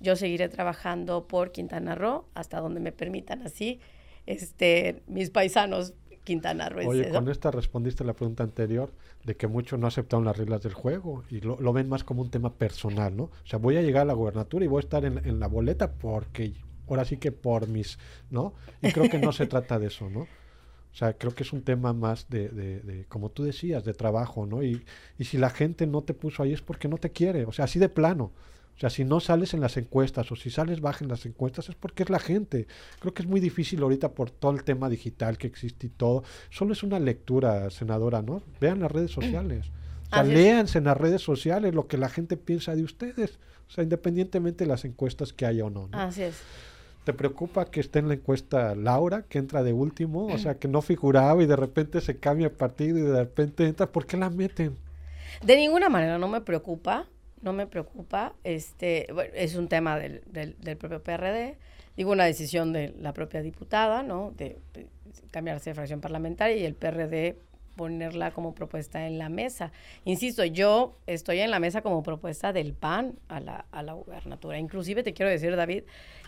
yo seguiré trabajando por Quintana Roo hasta donde me permitan así este, mis paisanos Quintana Roo. Oye, con esta respondiste la pregunta anterior de que muchos no aceptaron las reglas del juego y lo, ven más como un tema personal, ¿no? O sea, voy a llegar a la gubernatura y voy a estar en, la boleta porque ahora sí que por mis, ¿no? Y creo que no se trata de eso, ¿no? O sea, creo que es un tema más de, de, de, como tú decías, de trabajo, ¿no? Y, y si la gente no te puso ahí es porque no te quiere, o sea, así de plano. O sea, si no sales en las encuestas o si sales baja en las encuestas es porque es la gente. Creo que es muy difícil ahorita por todo el tema digital que existe y todo. Solo es una lectura, senadora, ¿no? Vean las redes sociales. O sea, léanse en las redes sociales lo que la gente piensa de ustedes. O sea, independientemente de las encuestas que haya o no. ¿no? Así es. ¿Te preocupa que esté en la encuesta Laura, que entra de último? O sea, que no figuraba y de repente se cambia el partido y de repente entra. ¿Por qué la meten? De ninguna manera no me preocupa no me preocupa. Este, es un tema del, del, propio PRD. Digo, una decisión de la propia diputada, ¿no? De, cambiarse de fracción parlamentaria y el PRD ponerla como propuesta en la mesa. Insisto, yo estoy en la mesa como propuesta del PAN a la, a la gubernatura. Inclusive te quiero decir, David,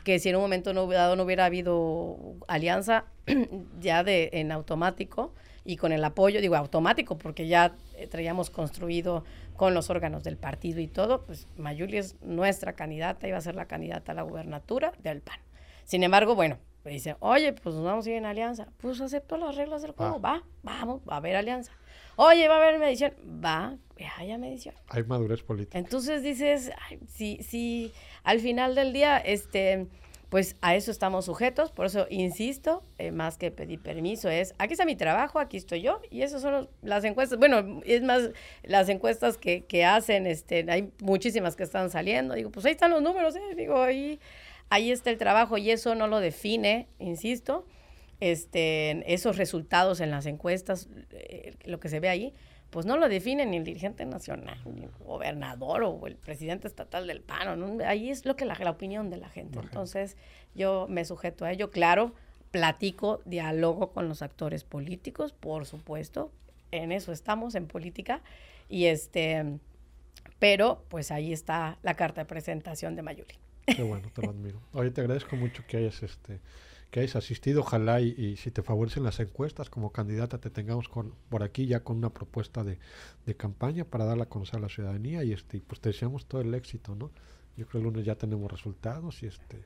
que si en un momento no, dado no hubiera habido alianza ya de en automático y con el apoyo, digo automático, porque ya eh, traíamos construido con los órganos del partido y todo, pues Mayuli es nuestra candidata, iba a ser la candidata a la gubernatura del PAN. Sin embargo, bueno, me dice, oye, pues nos vamos a ir en alianza. Pues acepto las reglas del juego, ah. va, vamos, va a haber alianza. Oye, va a haber medición. Va, haya medición. Hay madurez política. Entonces dices, si, si al final del día, este pues a eso estamos sujetos, por eso insisto, eh, más que pedir permiso, es, aquí está mi trabajo, aquí estoy yo, y esas son las encuestas, bueno, es más, las encuestas que, que, hacen, este, hay muchísimas que están saliendo, digo, pues ahí están los números, eh, digo, ahí, ahí está el trabajo, y eso no lo define, insisto, este, esos resultados en las encuestas, eh, lo que se ve ahí, pues no lo define ni el dirigente nacional, ni el gobernador o el presidente estatal del PAN. Ahí es lo que la, la opinión de la gente. Entonces, yo me sujeto a ello. Claro, platico, diálogo con los actores políticos, por supuesto. En eso estamos, en política. Y este, pero pues ahí está la carta de presentación de Mayuli. Qué bueno, te lo admiro. Oye, te agradezco mucho que hayas este que hayas asistido. Ojalá y, si te favorecen las encuestas como candidata te tengamos con, por aquí ya con una propuesta de, de campaña para darla a conocer a la ciudadanía y este pues te deseamos todo el éxito, ¿no? Yo creo que el lunes ya tenemos resultados y este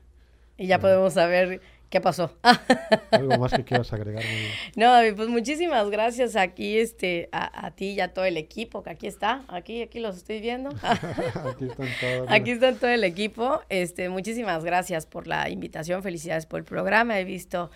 y ya podemos saber qué pasó. ¿Algo más que quieras agregar? No, David, pues muchísimas gracias aquí este, a, ti y a todo el equipo que aquí está. Aquí, aquí los estoy viendo. aquí están todos. Aquí están todo el equipo. Este, muchísimas gracias por la invitación. Felicidades por el programa. He visto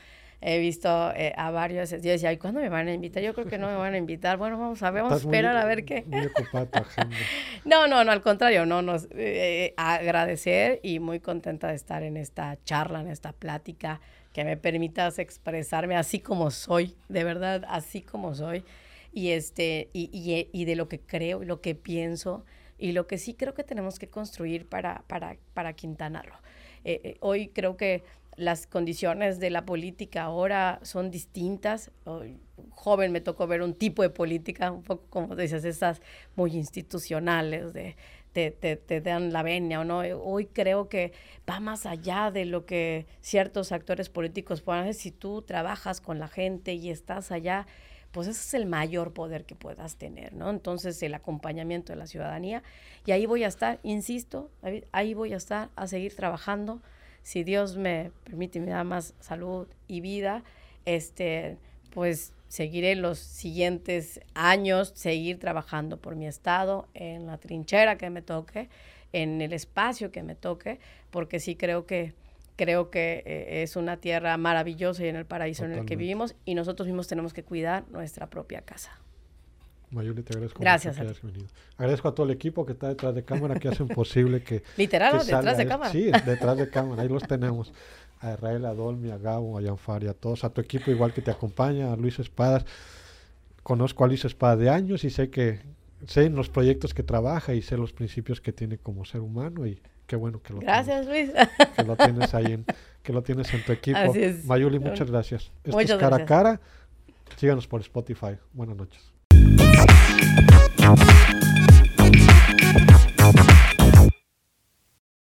he visto eh, a varios, yo decía, ¿y cuándo me van a invitar? Yo creo que no me van a invitar. Bueno, vamos a ver, vamos a esperar a ver qué. no, no, no, al contrario, no, nos eh, agradecer y muy contenta de estar en esta charla, en esta plática, que me permitas expresarme así como soy, de verdad, así como soy, y este, y, y, y de lo que creo y lo que pienso y lo que sí creo que tenemos que construir para, para, para Quintana Roo. Eh, hoy creo que las condiciones de la política ahora son distintas. joven me tocó ver un tipo de política, un poco como dices, esas muy institucionales, de te, te, te, dan la venia o no. Hoy creo que va más allá de lo que ciertos actores políticos puedan hacer. Si tú trabajas con la gente y estás allá, pues ese es el mayor poder que puedas tener, ¿no? Entonces, el acompañamiento de la ciudadanía. Y ahí voy a estar, insisto, ahí voy a estar a seguir trabajando si Dios me permite y me da más salud y vida, este, pues seguiré los siguientes años, seguir trabajando por mi estado, en la trinchera que me toque, en el espacio que me toque, porque sí creo que creo que eh, es una tierra maravillosa y en el paraíso en el que vivimos y nosotros mismos tenemos que cuidar nuestra propia casa. Mayuli, te agradezco Gracias mucho que venido. Agradezco a todo el equipo que está detrás de cámara que hacen posible que. Literal, detrás de cámara. Sí, detrás de cámara, ahí los tenemos. A Israel, a Dolmi, a Gabo, a Yanfari, a todos, a tu equipo igual que te acompaña, a Luis Espadas. Conozco a Luis Espadas de años y sé que sé en los proyectos que trabaja y sé los principios que tiene como ser humano y qué bueno que lo gracias, Luis. Que lo tienes ahí en, que lo tienes en tu equipo. Mayuli, muchas gracias. Esto es cara a cara. Síganos por Spotify. Buenas noches. Thank you.